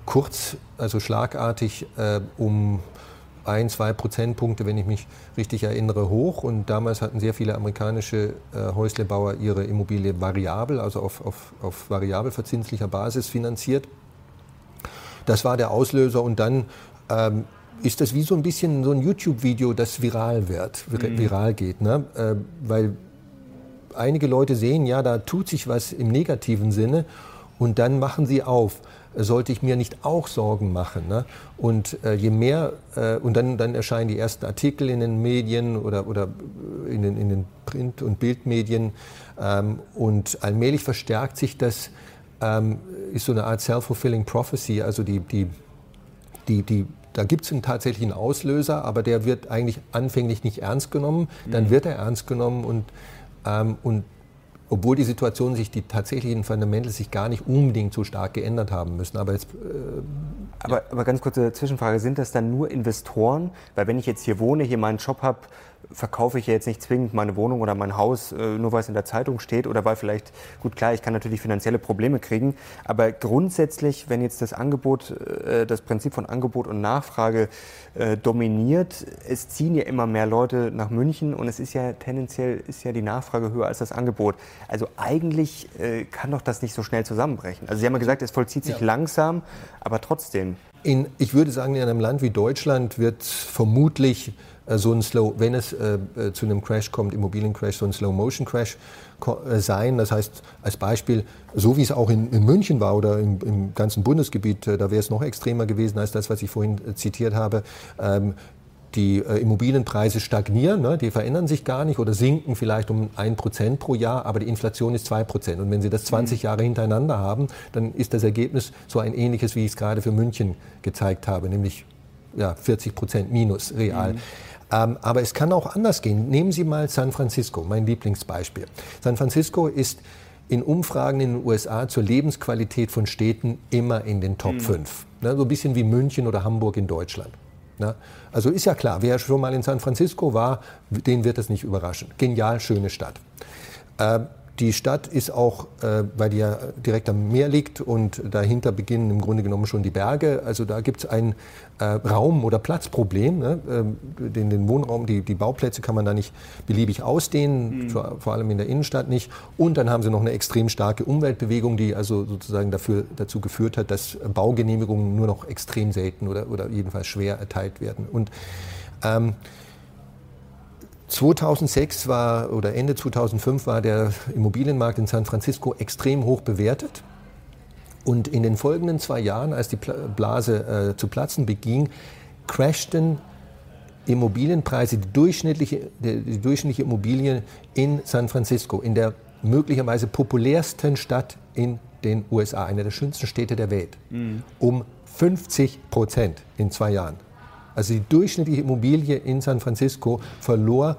Speaker 2: kurz, also schlagartig äh, um ein, zwei Prozentpunkte, wenn ich mich richtig erinnere, hoch. Und damals hatten sehr viele amerikanische äh, Häuslebauer ihre Immobilie variabel, also auf, auf, auf variabel verzinslicher Basis finanziert. Das war der Auslöser und dann ähm, ist das wie so ein bisschen so ein YouTube-Video, das viral wird, mhm. viral geht. Ne? Äh, weil einige Leute sehen, ja, da tut sich was im negativen Sinne und dann machen sie auf sollte ich mir nicht auch Sorgen machen? Ne? Und äh, je mehr, äh, und dann, dann erscheinen die ersten Artikel in den Medien oder, oder in, den, in den Print- und Bildmedien ähm, und allmählich verstärkt sich das, ähm, ist so eine Art self-fulfilling prophecy, also die, die, die, die da gibt es einen tatsächlichen Auslöser, aber der wird eigentlich anfänglich nicht ernst genommen. Dann mhm. wird er ernst genommen und, ähm, und obwohl die Situation sich, die tatsächlichen Fundamentals sich gar nicht unbedingt so stark geändert haben müssen. Aber, jetzt, äh,
Speaker 1: aber, ja. aber ganz kurze Zwischenfrage, sind das dann nur Investoren? Weil wenn ich jetzt hier wohne, hier meinen Job habe, verkaufe ich ja jetzt nicht zwingend meine Wohnung oder mein Haus, äh, nur weil es in der Zeitung steht oder weil vielleicht, gut klar, ich kann natürlich finanzielle Probleme kriegen, aber grundsätzlich, wenn jetzt das Angebot, äh, das Prinzip von Angebot und Nachfrage äh, dominiert, es ziehen ja immer mehr Leute nach München und es ist ja tendenziell ist ja die Nachfrage höher als das Angebot. Also eigentlich kann doch das nicht so schnell zusammenbrechen. Also Sie haben ja gesagt, es vollzieht sich ja. langsam, aber trotzdem.
Speaker 2: In, ich würde sagen, in einem Land wie Deutschland wird vermutlich so ein Slow, wenn es äh, äh, zu einem Crash kommt, Immobiliencrash, so ein Slow-Motion-Crash äh, sein. Das heißt, als Beispiel, so wie es auch in, in München war oder im, im ganzen Bundesgebiet, äh, da wäre es noch extremer gewesen als das, was ich vorhin äh, zitiert habe. Ähm, die äh, Immobilienpreise stagnieren, ne, die verändern sich gar nicht oder sinken vielleicht um ein Prozent pro Jahr, aber die Inflation ist zwei Prozent. Und wenn Sie das 20 mhm. Jahre hintereinander haben, dann ist das Ergebnis so ein ähnliches, wie ich es gerade für München gezeigt habe, nämlich ja, 40 Prozent minus real. Mhm. Ähm, aber es kann auch anders gehen. Nehmen Sie mal San Francisco, mein Lieblingsbeispiel. San Francisco ist in Umfragen in den USA zur Lebensqualität von Städten immer in den Top mhm. 5. Ne, so ein bisschen wie München oder Hamburg in Deutschland. Ne? Also ist ja klar, wer schon mal in San Francisco war, den wird das nicht überraschen. Genial, schöne Stadt. Äh, die Stadt ist auch, äh, weil die ja direkt am Meer liegt und dahinter beginnen im Grunde genommen schon die Berge. Also da gibt es ein äh, Raum- oder Platzproblem. Ne? Ähm, den, den, Wohnraum, die, die, Bauplätze kann man da nicht beliebig ausdehnen, mhm. vor, vor, allem in der Innenstadt nicht. Und dann haben sie noch eine extrem starke Umweltbewegung, die also sozusagen dafür, dazu geführt hat, dass Baugenehmigungen nur noch extrem selten oder, oder jedenfalls schwer erteilt werden. Und ähm, 2006 war oder Ende 2005 war der Immobilienmarkt in San Francisco extrem hoch bewertet. Und in den folgenden zwei Jahren, als die Blase äh, zu platzen beging, crashten Immobilienpreise, die durchschnittliche, die durchschnittliche Immobilie in San Francisco, in der möglicherweise populärsten Stadt in den USA, einer der schönsten Städte der Welt, mhm. um 50 Prozent in zwei Jahren. Also die durchschnittliche Immobilie in San Francisco verlor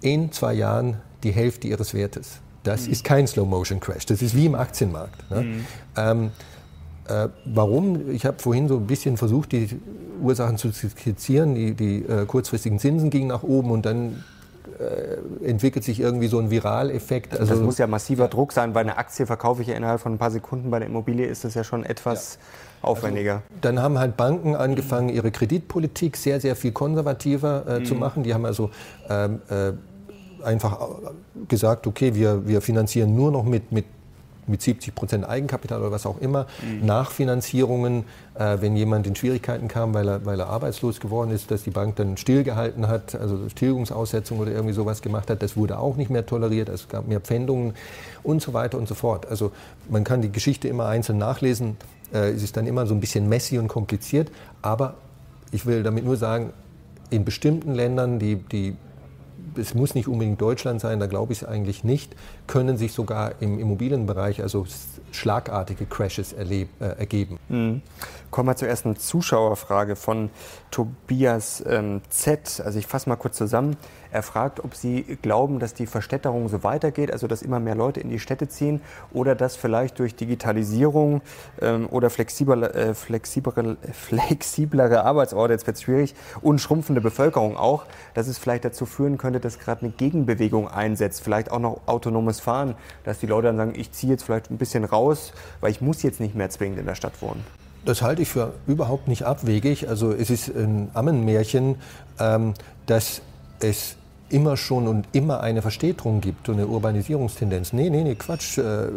Speaker 2: in zwei Jahren die Hälfte ihres Wertes. Das mhm. ist kein Slow-Motion-Crash, das ist wie im Aktienmarkt. Ne? Mhm. Ähm, äh, warum? Ich habe vorhin so ein bisschen versucht, die Ursachen zu skizzieren. Die, die äh, kurzfristigen Zinsen gingen nach oben und dann äh, entwickelt sich irgendwie so ein Viraleffekt.
Speaker 1: Also das muss ja massiver Druck sein. Bei einer Aktie verkaufe ich ja innerhalb von ein paar Sekunden. Bei der Immobilie ist das ja schon etwas ja. Aufwendiger. Also,
Speaker 2: dann haben halt Banken angefangen, ihre Kreditpolitik sehr, sehr viel konservativer äh, mhm. zu machen. Die haben also ähm, äh, einfach gesagt, okay, wir, wir finanzieren nur noch mit, mit mit 70 Prozent Eigenkapital oder was auch immer, mhm. Nachfinanzierungen, äh, wenn jemand in Schwierigkeiten kam, weil er, weil er arbeitslos geworden ist, dass die Bank dann stillgehalten hat, also Tilgungsaussetzung oder irgendwie sowas gemacht hat, das wurde auch nicht mehr toleriert, es gab mehr Pfändungen und so weiter und so fort. Also man kann die Geschichte immer einzeln nachlesen, es ist dann immer so ein bisschen messy und kompliziert, aber ich will damit nur sagen, in bestimmten Ländern, die, die es muss nicht unbedingt Deutschland sein, da glaube ich es eigentlich nicht, können sich sogar im Immobilienbereich also schlagartige Crashes erleb, äh, ergeben. Mhm.
Speaker 1: Kommen wir zur ersten Zuschauerfrage von Tobias ähm, Z. Also ich fasse mal kurz zusammen. Er fragt, ob Sie glauben, dass die Verstädterung so weitergeht, also dass immer mehr Leute in die Städte ziehen oder dass vielleicht durch Digitalisierung ähm, oder flexiblere, äh, flexiblere, flexiblere Arbeitsorte, jetzt wird es schwierig, und schrumpfende Bevölkerung auch, dass es vielleicht dazu führen könnte, dass gerade eine Gegenbewegung einsetzt, vielleicht auch noch autonomes Fahren, dass die Leute dann sagen, ich ziehe jetzt vielleicht ein bisschen raus, weil ich muss jetzt nicht mehr zwingend in der Stadt wohnen.
Speaker 2: Das halte ich für überhaupt nicht abwegig. Also es ist ein Ammenmärchen, ähm, dass es immer schon und immer eine Verstädterung gibt und eine Urbanisierungstendenz. Nee, nee, nee, Quatsch. Äh,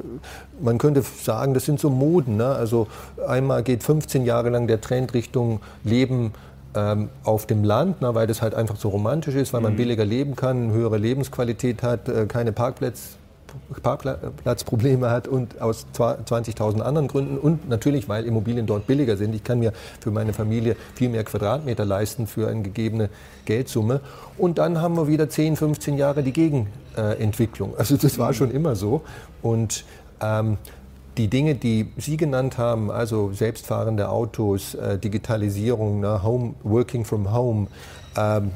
Speaker 2: man könnte sagen, das sind so Moden. Ne? Also einmal geht 15 Jahre lang der Trend Richtung Leben ähm, auf dem Land, na, weil das halt einfach so romantisch ist, weil man mhm. billiger leben kann, höhere Lebensqualität hat, äh, keine Parkplätze Parkplatzprobleme hat und aus 20.000 anderen Gründen und natürlich, weil Immobilien dort billiger sind. Ich kann mir für meine Familie viel mehr Quadratmeter leisten für eine gegebene Geldsumme. Und dann haben wir wieder 10, 15 Jahre die Gegenentwicklung. Also das war schon immer so. Und ähm, die Dinge, die Sie genannt haben, also selbstfahrende Autos, äh, Digitalisierung, ne, Home, Working from Home, ähm,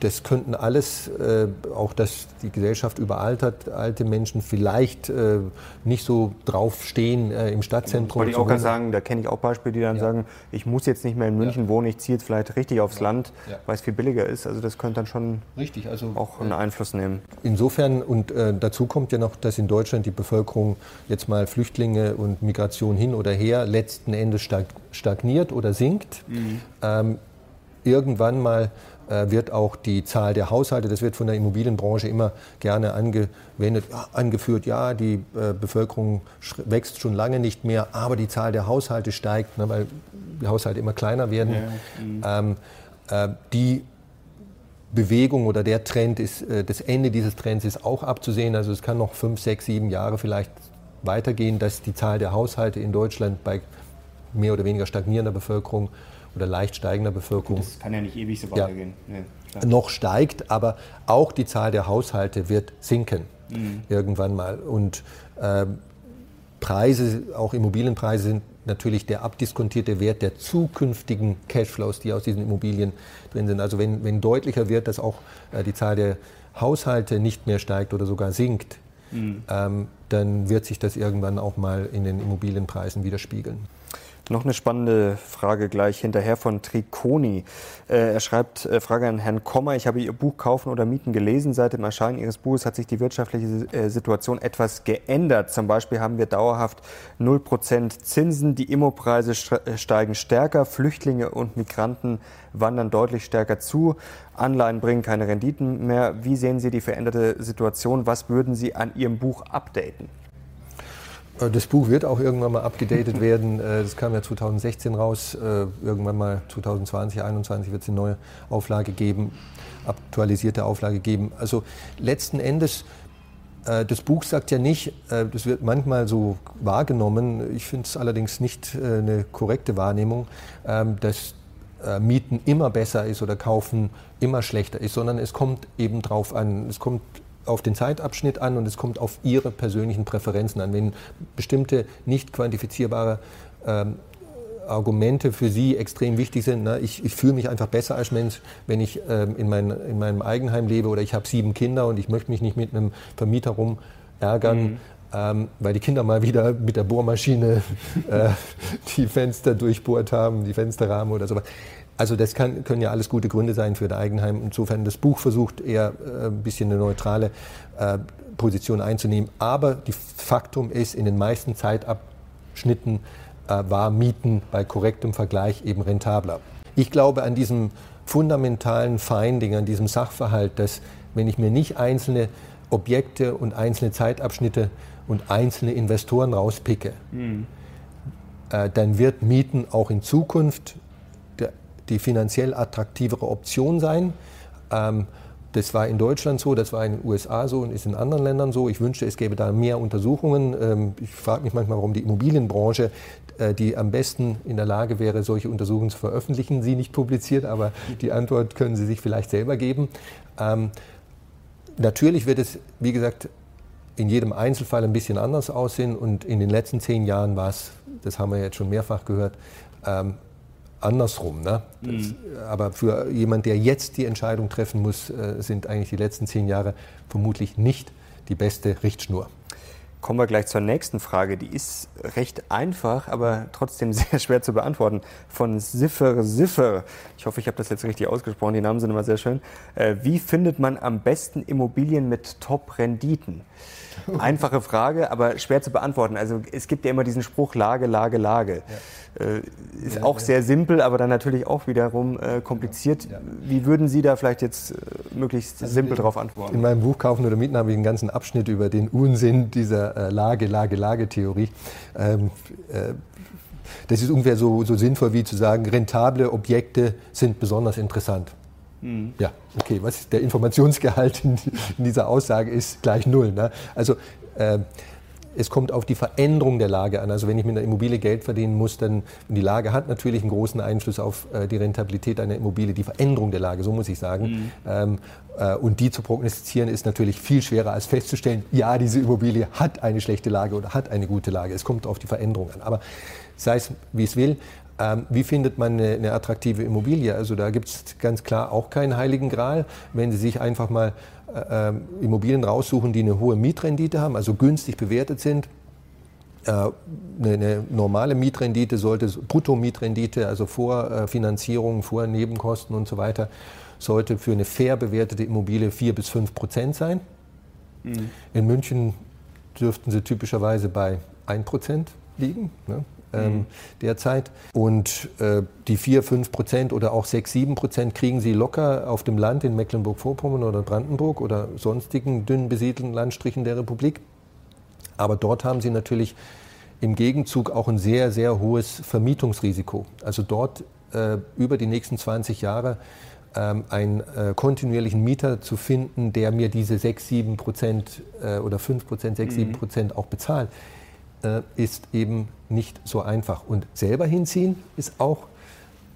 Speaker 2: das könnten alles, äh, auch dass die Gesellschaft überaltert, alte Menschen vielleicht äh, nicht so drauf stehen äh, im Stadtzentrum.
Speaker 1: Wollte ich auch gerade sagen, da kenne ich auch Beispiele, die dann ja. sagen, ich muss jetzt nicht mehr in München ja. wohnen, ich ziehe jetzt vielleicht richtig aufs ja. Land, weil es viel billiger ist. Also das könnte dann schon richtig, also, auch einen Einfluss nehmen.
Speaker 2: Insofern, und äh, dazu kommt ja noch, dass in Deutschland die Bevölkerung jetzt mal Flüchtlinge und Migration hin oder her letzten Endes stagniert oder sinkt. Mhm. Ähm, irgendwann mal wird auch die Zahl der Haushalte, das wird von der Immobilienbranche immer gerne angewendet, angeführt, ja, die äh, Bevölkerung wächst schon lange nicht mehr, aber die Zahl der Haushalte steigt, ne, weil die Haushalte immer kleiner werden. Ja, mhm. ähm, äh, die Bewegung oder der Trend ist, äh, das Ende dieses Trends ist auch abzusehen. Also es kann noch fünf, sechs, sieben Jahre vielleicht weitergehen, dass die Zahl der Haushalte in Deutschland bei mehr oder weniger stagnierender Bevölkerung oder leicht steigender Bevölkerung.
Speaker 1: Das kann ja nicht ewig so weitergehen.
Speaker 2: Ja, noch steigt, aber auch die Zahl der Haushalte wird sinken mhm. irgendwann mal. Und äh, Preise, auch Immobilienpreise sind natürlich der abdiskontierte Wert der zukünftigen Cashflows, die aus diesen Immobilien drin sind. Also wenn, wenn deutlicher wird, dass auch äh, die Zahl der Haushalte nicht mehr steigt oder sogar sinkt, mhm. ähm, dann wird sich das irgendwann auch mal in den Immobilienpreisen widerspiegeln.
Speaker 1: Noch eine spannende Frage gleich hinterher von Triconi. Äh, er schreibt, äh, Frage an Herrn Kommer, ich habe Ihr Buch Kaufen oder Mieten gelesen. Seit dem Erscheinen Ihres Buches hat sich die wirtschaftliche äh, Situation etwas geändert. Zum Beispiel haben wir dauerhaft 0% Zinsen, die Immopreise steigen stärker, Flüchtlinge und Migranten wandern deutlich stärker zu, Anleihen bringen keine Renditen mehr. Wie sehen Sie die veränderte Situation? Was würden Sie an Ihrem Buch updaten?
Speaker 2: Äh, das Buch wird auch irgendwann mal abgedatet werden. Äh, das kam ja 2016 raus. Äh, irgendwann mal 2020, 2021 wird es eine neue Auflage geben, aktualisierte Auflage geben. Also letzten Endes, das Buch sagt ja nicht, das wird manchmal so wahrgenommen, ich finde es allerdings nicht eine korrekte Wahrnehmung, ähm, dass Mieten immer besser ist oder Kaufen immer schlechter ist, sondern es kommt eben drauf an. Es kommt auf den Zeitabschnitt an und es kommt auf Ihre persönlichen Präferenzen an. Wenn bestimmte nicht quantifizierbare ähm, Argumente für Sie extrem wichtig sind. Ne? Ich, ich fühle mich einfach besser als Mensch, wenn ich ähm, in, mein, in meinem Eigenheim lebe oder ich habe sieben Kinder und ich möchte mich nicht mit einem Vermieter rumärgern. Mhm. Ähm, weil die Kinder mal wieder mit der Bohrmaschine äh, die Fenster durchbohrt haben, die Fensterrahmen oder so. Also das kann, können ja alles gute Gründe sein für das Eigenheim. Insofern das Buch versucht eher äh, ein bisschen eine neutrale äh, Position einzunehmen. Aber die Faktum ist, in den meisten Zeitabschnitten äh, war Mieten bei korrektem Vergleich eben rentabler. Ich glaube an diesem fundamentalen Finding, an diesem Sachverhalt, dass wenn ich mir nicht einzelne Objekte und einzelne Zeitabschnitte und einzelne Investoren rauspicke, mhm. äh, dann wird Mieten auch in Zukunft die finanziell attraktivere Option sein. Ähm, das war in Deutschland so, das war in den USA so und ist in anderen Ländern so. Ich wünschte, es gäbe da mehr Untersuchungen. Ähm, ich frage mich manchmal, warum die Immobilienbranche, äh, die am besten in der Lage wäre, solche Untersuchungen zu veröffentlichen, sie nicht publiziert, aber die Antwort können Sie sich vielleicht selber geben. Ähm, natürlich wird es, wie gesagt, in jedem Einzelfall ein bisschen anders aussehen und in den letzten zehn Jahren war es, das haben wir jetzt schon mehrfach gehört, ähm, andersrum. Ne? Das, mhm. Aber für jemand, der jetzt die Entscheidung treffen muss, äh, sind eigentlich die letzten zehn Jahre vermutlich nicht die beste Richtschnur.
Speaker 1: Kommen wir gleich zur nächsten Frage. Die ist recht einfach, aber trotzdem sehr schwer zu beantworten. Von Siffer Siffer. Ich hoffe, ich habe das jetzt richtig ausgesprochen. Die Namen sind immer sehr schön. Äh, wie findet man am besten Immobilien mit Top-Renditen? Einfache Frage, aber schwer zu beantworten. Also es gibt ja immer diesen Spruch Lage, Lage, Lage. Ja. Äh, ist ja, auch ja. sehr simpel, aber dann natürlich auch wiederum äh, kompliziert. Wie würden Sie da vielleicht jetzt äh, möglichst also simpel darauf antworten?
Speaker 2: In meinem Buch Kaufen oder Mieten habe ich einen ganzen Abschnitt über den Unsinn dieser äh, Lage, Lage, Lage-Theorie. Ähm, äh, das ist ungefähr so, so sinnvoll wie zu sagen, rentable Objekte sind besonders interessant. Mhm. Ja, okay, was der Informationsgehalt in, in, dieser Aussage ist gleich null. Ne? Also äh, es kommt auf die Veränderung der Lage an. Also wenn ich mit einer Immobilie Geld verdienen muss, dann die Lage hat natürlich einen großen Einfluss auf äh, die Rentabilität einer Immobilie, die Veränderung der Lage, so muss ich sagen. Mhm. Ähm, äh, und die zu prognostizieren ist natürlich viel schwerer als festzustellen, ja, diese Immobilie hat eine schlechte Lage oder hat eine gute Lage. Es kommt auf die Veränderung an. Aber sei es wie es will, ähm, wie findet man eine, eine attraktive Immobilie? Also da gibt es ganz klar auch keinen heiligen Gral. Wenn Sie sich einfach mal äh, Immobilien raussuchen, die eine hohe Mietrendite haben, also günstig bewertet sind, äh, eine, eine, normale Mietrendite sollte, Bruttomietrendite, also vor äh, Finanzierung, vor Nebenkosten und so weiter, sollte für eine fair bewertete Immobilie 4 bis 5 Prozent sein. Mhm. In München dürften sie typischerweise bei 1 Prozent liegen. Ne? Ähm, mhm. derzeit. Und äh, die 4, 5 Prozent oder auch 6, 7 Prozent kriegen sie locker auf dem Land in Mecklenburg-Vorpommern oder Brandenburg oder sonstigen dünn besiedelten Landstrichen der Republik. Aber dort haben sie natürlich im Gegenzug auch ein sehr, sehr hohes Vermietungsrisiko. Also dort äh, über die nächsten 20 Jahre ähm, einen äh, kontinuierlichen Mieter zu finden, der mir diese 6, 7 Prozent äh, oder 5 Prozent, 6, 7 mhm. Prozent auch bezahlt, äh, ist eben nicht so einfach. Und selber hinziehen ist auch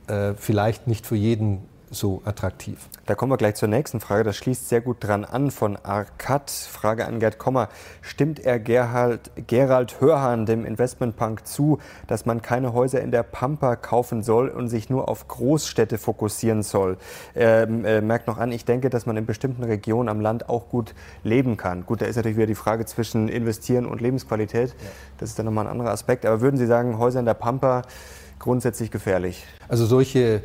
Speaker 2: äh, vielleicht nicht für jeden so attraktiv.
Speaker 1: Da kommen wir gleich zur nächsten Frage. Das schließt sehr gut dran an von Arcad. Frage an Gerd Kommer. Stimmt er Gerhard, Gerald Hörhan, dem Investmentpunk, zu, dass man keine Häuser in der Pampa kaufen soll und sich nur auf Großstädte fokussieren soll? Er äh, merkt noch an, ich denke, dass man in bestimmten Regionen am Land auch gut leben kann. Gut, da ist natürlich wieder die Frage zwischen Investieren und Lebensqualität. Ja. Das ist dann nochmal ein anderer Aspekt. Aber würden Sie sagen, Häuser in der Pampa grundsätzlich gefährlich?
Speaker 2: Also solche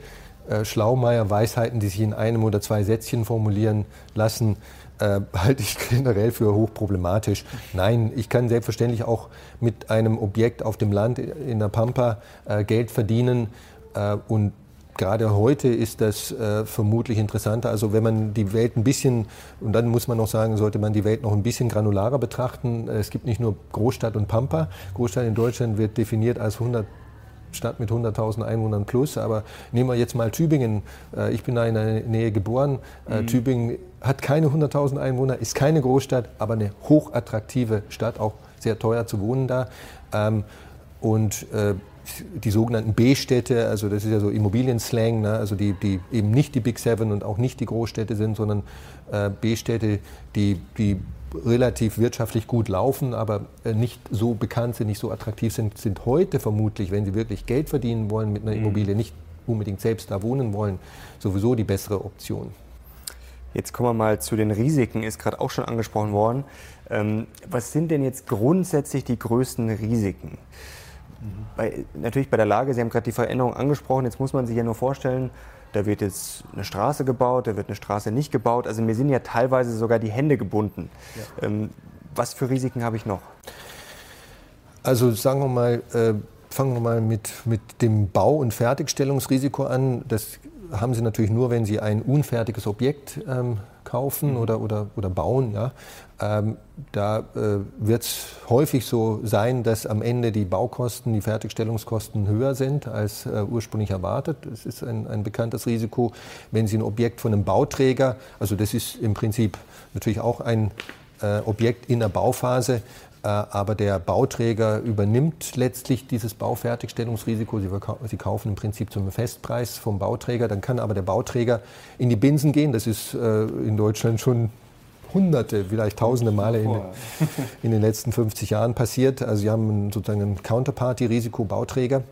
Speaker 2: äh, Schlaumeier-Weisheiten, die sich in einem oder zwei Sätzchen formulieren lassen, äh, halte ich generell für hochproblematisch. Nein, ich kann selbstverständlich auch mit einem Objekt auf dem Land in der Pampa äh, Geld verdienen äh, und Gerade heute ist das äh, vermutlich interessanter. Also wenn man die Welt ein bisschen, und dann muss man noch sagen, sollte man die Welt noch ein bisschen granularer betrachten. Es gibt nicht nur Großstadt und Pampa. Großstadt in Deutschland wird definiert als 100 Stadt mit 100.000 Einwohnern plus. Aber nehmen wir jetzt mal Tübingen. Äh, ich bin da in der Nähe geboren. Äh, mhm. Tübingen hat keine 100.000 Einwohner, ist keine Großstadt, aber eine hochattraktive Stadt, auch sehr teuer zu wohnen da. Ähm, und äh, die sogenannten B-Städte, also das ist ja so Immobilienslang, ne? also die, die eben nicht die Big Seven und auch nicht die Großstädte sind, sondern B-Städte, die, die relativ wirtschaftlich gut laufen, aber äh, nicht so bekannt sind, nicht so attraktiv sind, sind heute vermutlich, wenn sie wirklich Geld verdienen wollen mit einer mhm. Immobilie, nicht unbedingt selbst da wohnen wollen, sowieso die bessere Option.
Speaker 1: Jetzt kommen wir mal zu den Risiken, ist gerade auch schon angesprochen worden. Ähm, was sind denn jetzt grundsätzlich die größten Risiken? Bei, natürlich bei der Lage, Sie haben gerade die Veränderung angesprochen, jetzt muss man sich ja nur vorstellen, da wird jetzt eine Straße gebaut, da wird eine Straße nicht gebaut. Also mir sind ja teilweise sogar die Hände gebunden. Ja. Ähm, was für Risiken habe ich noch?
Speaker 2: Also sagen wir mal, äh, fangen wir mal mit, mit dem Bau- und Fertigstellungsrisiko an. Das haben Sie natürlich nur, wenn Sie ein unfertiges Objekt ähm, kaufen mhm. oder, oder, oder bauen. Ja. Ähm, da äh, wird es häufig so sein, dass am Ende die Baukosten, die Fertigstellungskosten höher sind als äh, ursprünglich erwartet. Das ist ein, ein bekanntes Risiko. Wenn Sie ein Objekt von einem Bauträger, also das ist im Prinzip natürlich auch ein äh, Objekt in der Bauphase, äh, aber der Bauträger übernimmt letztlich dieses Baufertigstellungsrisiko. Sie, kaufen im Prinzip zum Festpreis vom Bauträger. Dann kann aber der Bauträger in die Binsen gehen. Das ist äh, in Deutschland schon hunderte, vielleicht tausende Male in, in, den letzten 50 Jahren passiert. Also Sie haben sozusagen ein Counterparty-Risiko, Bauträger.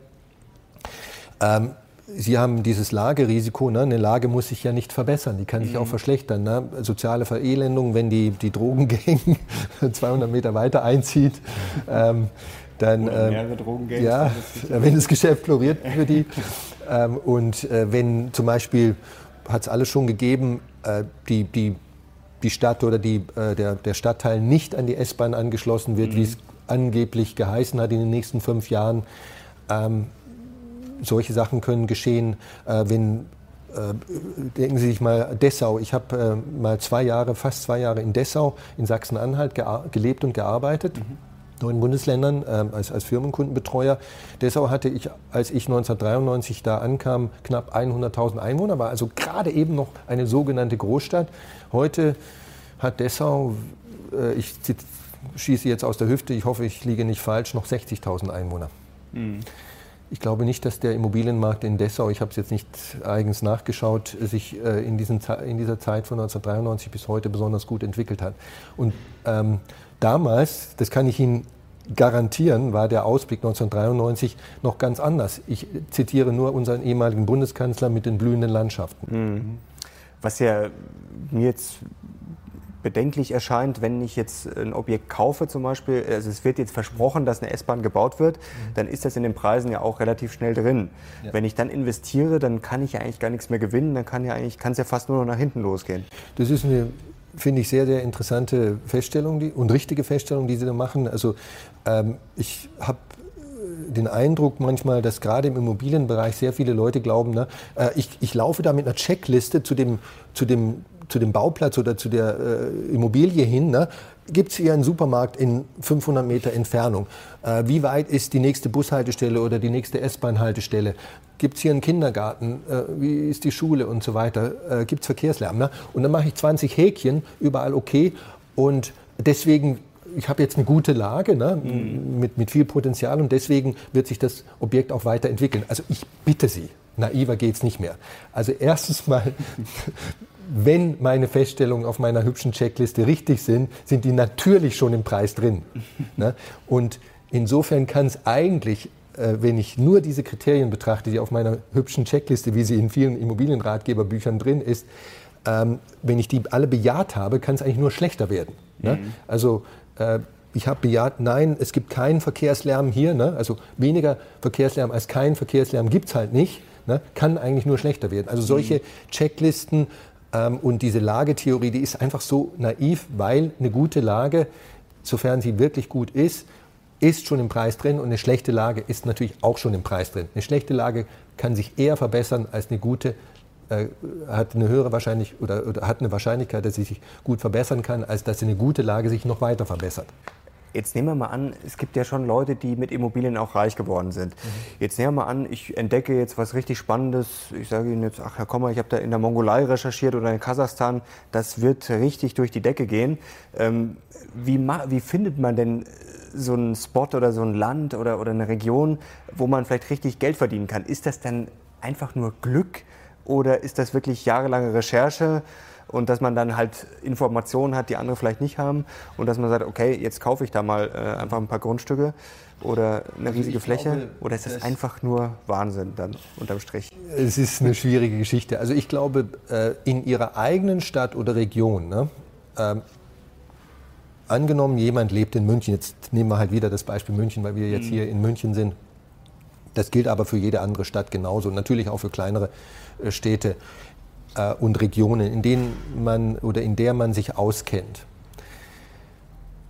Speaker 2: Ähm, Sie haben dieses Lagerisiko. Ne? Eine Lage muss sich ja nicht verbessern, die kann sich mhm. auch verschlechtern. Ne? Soziale Verelendung, wenn die, die Drogengang 200 Meter weiter einzieht. Ähm, dann, ähm. Ja, wenn das Geschäft floriert für die. ähm, und äh, wenn zum Beispiel, hat es alles schon gegeben, äh, die, die, die Stadt oder die, äh, der, der Stadtteil nicht an die S-Bahn angeschlossen wird, mhm. wie es angeblich geheißen hat in den nächsten fünf Jahren, ähm, solche Sachen können geschehen, äh, wenn äh, denken Sie sich mal Dessau. Ich habe äh, mal zwei Jahre, fast zwei Jahre in Dessau in Sachsen-Anhalt gelebt und gearbeitet. Mhm neuen Bundesländern ähm, als, als Firmenkundenbetreuer. Dessau hatte ich, als ich 1993 da ankam, knapp 100.000 Einwohner, war also gerade eben noch eine sogenannte Großstadt. Heute hat Dessau, äh, ich schieße jetzt aus der Hüfte, ich hoffe, ich liege nicht falsch, noch 60.000 Einwohner. Mhm. Ich glaube nicht, dass der Immobilienmarkt in Dessau, ich habe es jetzt nicht eigens nachgeschaut, sich äh, in, diesen, in, dieser Zeit von 1993 bis heute besonders gut entwickelt hat. Und ähm, damals, das kann ich Ihnen garantieren, war der Ausblick 1993 noch ganz anders. Ich zitiere nur unseren ehemaligen Bundeskanzler mit den blühenden Landschaften. Mhm.
Speaker 1: Was ja mir jetzt bedenklich erscheint, wenn ich jetzt ein Objekt kaufe zum Beispiel, also es wird jetzt versprochen, dass eine S-Bahn gebaut wird, mhm. dann ist das in den Preisen ja auch relativ schnell drin. Ja. Wenn ich dann investiere, dann kann ich ja eigentlich gar nichts mehr gewinnen, dann kann ja eigentlich, kann es ja fast nur noch nach hinten losgehen.
Speaker 2: Das ist eine finde ich sehr, sehr interessante Feststellung die, und richtige Feststellung, die Sie da machen. Also ähm, ich habe äh, den Eindruck manchmal, dass gerade im Immobilienbereich sehr viele Leute glauben, ne, äh, ich, ich laufe da mit einer Checkliste zu dem, zu dem zu dem Bauplatz oder zu der äh, Immobilie hin, ne, gibt es hier einen Supermarkt in 500 Meter Entfernung? Äh, wie weit ist die nächste Bushaltestelle oder die nächste S-Bahn-Haltestelle? Gibt es hier einen Kindergarten? Äh, wie ist die Schule und so weiter? Äh, gibt es Verkehrslärm? Ne? Und dann mache ich 20 Häkchen, überall okay. Und deswegen ich habe jetzt eine gute Lage ne, mhm. mit, mit viel Potenzial und deswegen wird sich das Objekt auch weiterentwickeln. Also ich bitte Sie, naiver geht es nicht mehr. Also erstens mal wenn meine Feststellungen auf meiner hübschen Checkliste richtig sind, sind die natürlich schon im Preis drin. Ne? Und insofern kann es eigentlich, äh, wenn ich nur diese Kriterien betrachte, die auf meiner hübschen Checkliste, wie sie in vielen Immobilienratgeberbüchern drin ist, ähm, wenn ich die alle bejaht habe, kann es eigentlich nur schlechter werden. Ne? Mhm. Also äh, ich habe bejaht, nein, es gibt keinen Verkehrslärm hier. Ne? Also weniger Verkehrslärm als kein Verkehrslärm gibt es halt nicht. Ne? Kann eigentlich nur schlechter werden. Also solche mhm. Checklisten und diese Lagetheorie, die ist einfach so naiv, weil eine gute Lage, sofern sie wirklich gut ist, ist schon im Preis drin und eine schlechte Lage ist natürlich auch schon im Preis drin. Eine schlechte Lage kann sich eher verbessern als eine gute, äh, hat eine höhere Wahrscheinlichkeit oder, oder, hat eine Wahrscheinlichkeit, dass sie sich gut verbessern kann, als dass eine gute Lage sich noch weiter verbessert.
Speaker 1: Jetzt nehmen wir mal an, es gibt ja schon Leute, die mit Immobilien auch reich geworden sind. Mhm. Jetzt nehmen wir mal an, ich entdecke jetzt was richtig Spannendes. Ich sage Ihnen jetzt, ach Herr Kommer, ich habe da in der Mongolei recherchiert oder in Kasachstan. Das wird richtig durch die Decke gehen. Ähm, wie, wie findet man denn so ein Spot oder so ein Land oder, oder eine Region, wo man vielleicht richtig Geld verdienen kann. Ist das dann einfach nur Glück oder ist das wirklich jahrelange Recherche? Und dass man dann halt Informationen hat, die andere vielleicht nicht haben und dass man sagt, okay, jetzt kaufe ich da mal äh, einfach ein paar Grundstücke oder eine also riesige Fläche glaube, oder ist das, das, einfach nur Wahnsinn dann unterm Strich?
Speaker 2: Es ist eine schwierige Geschichte. Also ich glaube, äh, in ihrer eigenen Stadt oder Region, ne, ähm, angenommen, jemand lebt in München, jetzt nehmen wir halt wieder das Beispiel München, weil wir jetzt mhm. hier in München sind. Das gilt aber für jede andere Stadt genauso, natürlich auch für kleinere äh, Städte äh, und Regionen, in denen man oder in der man sich auskennt.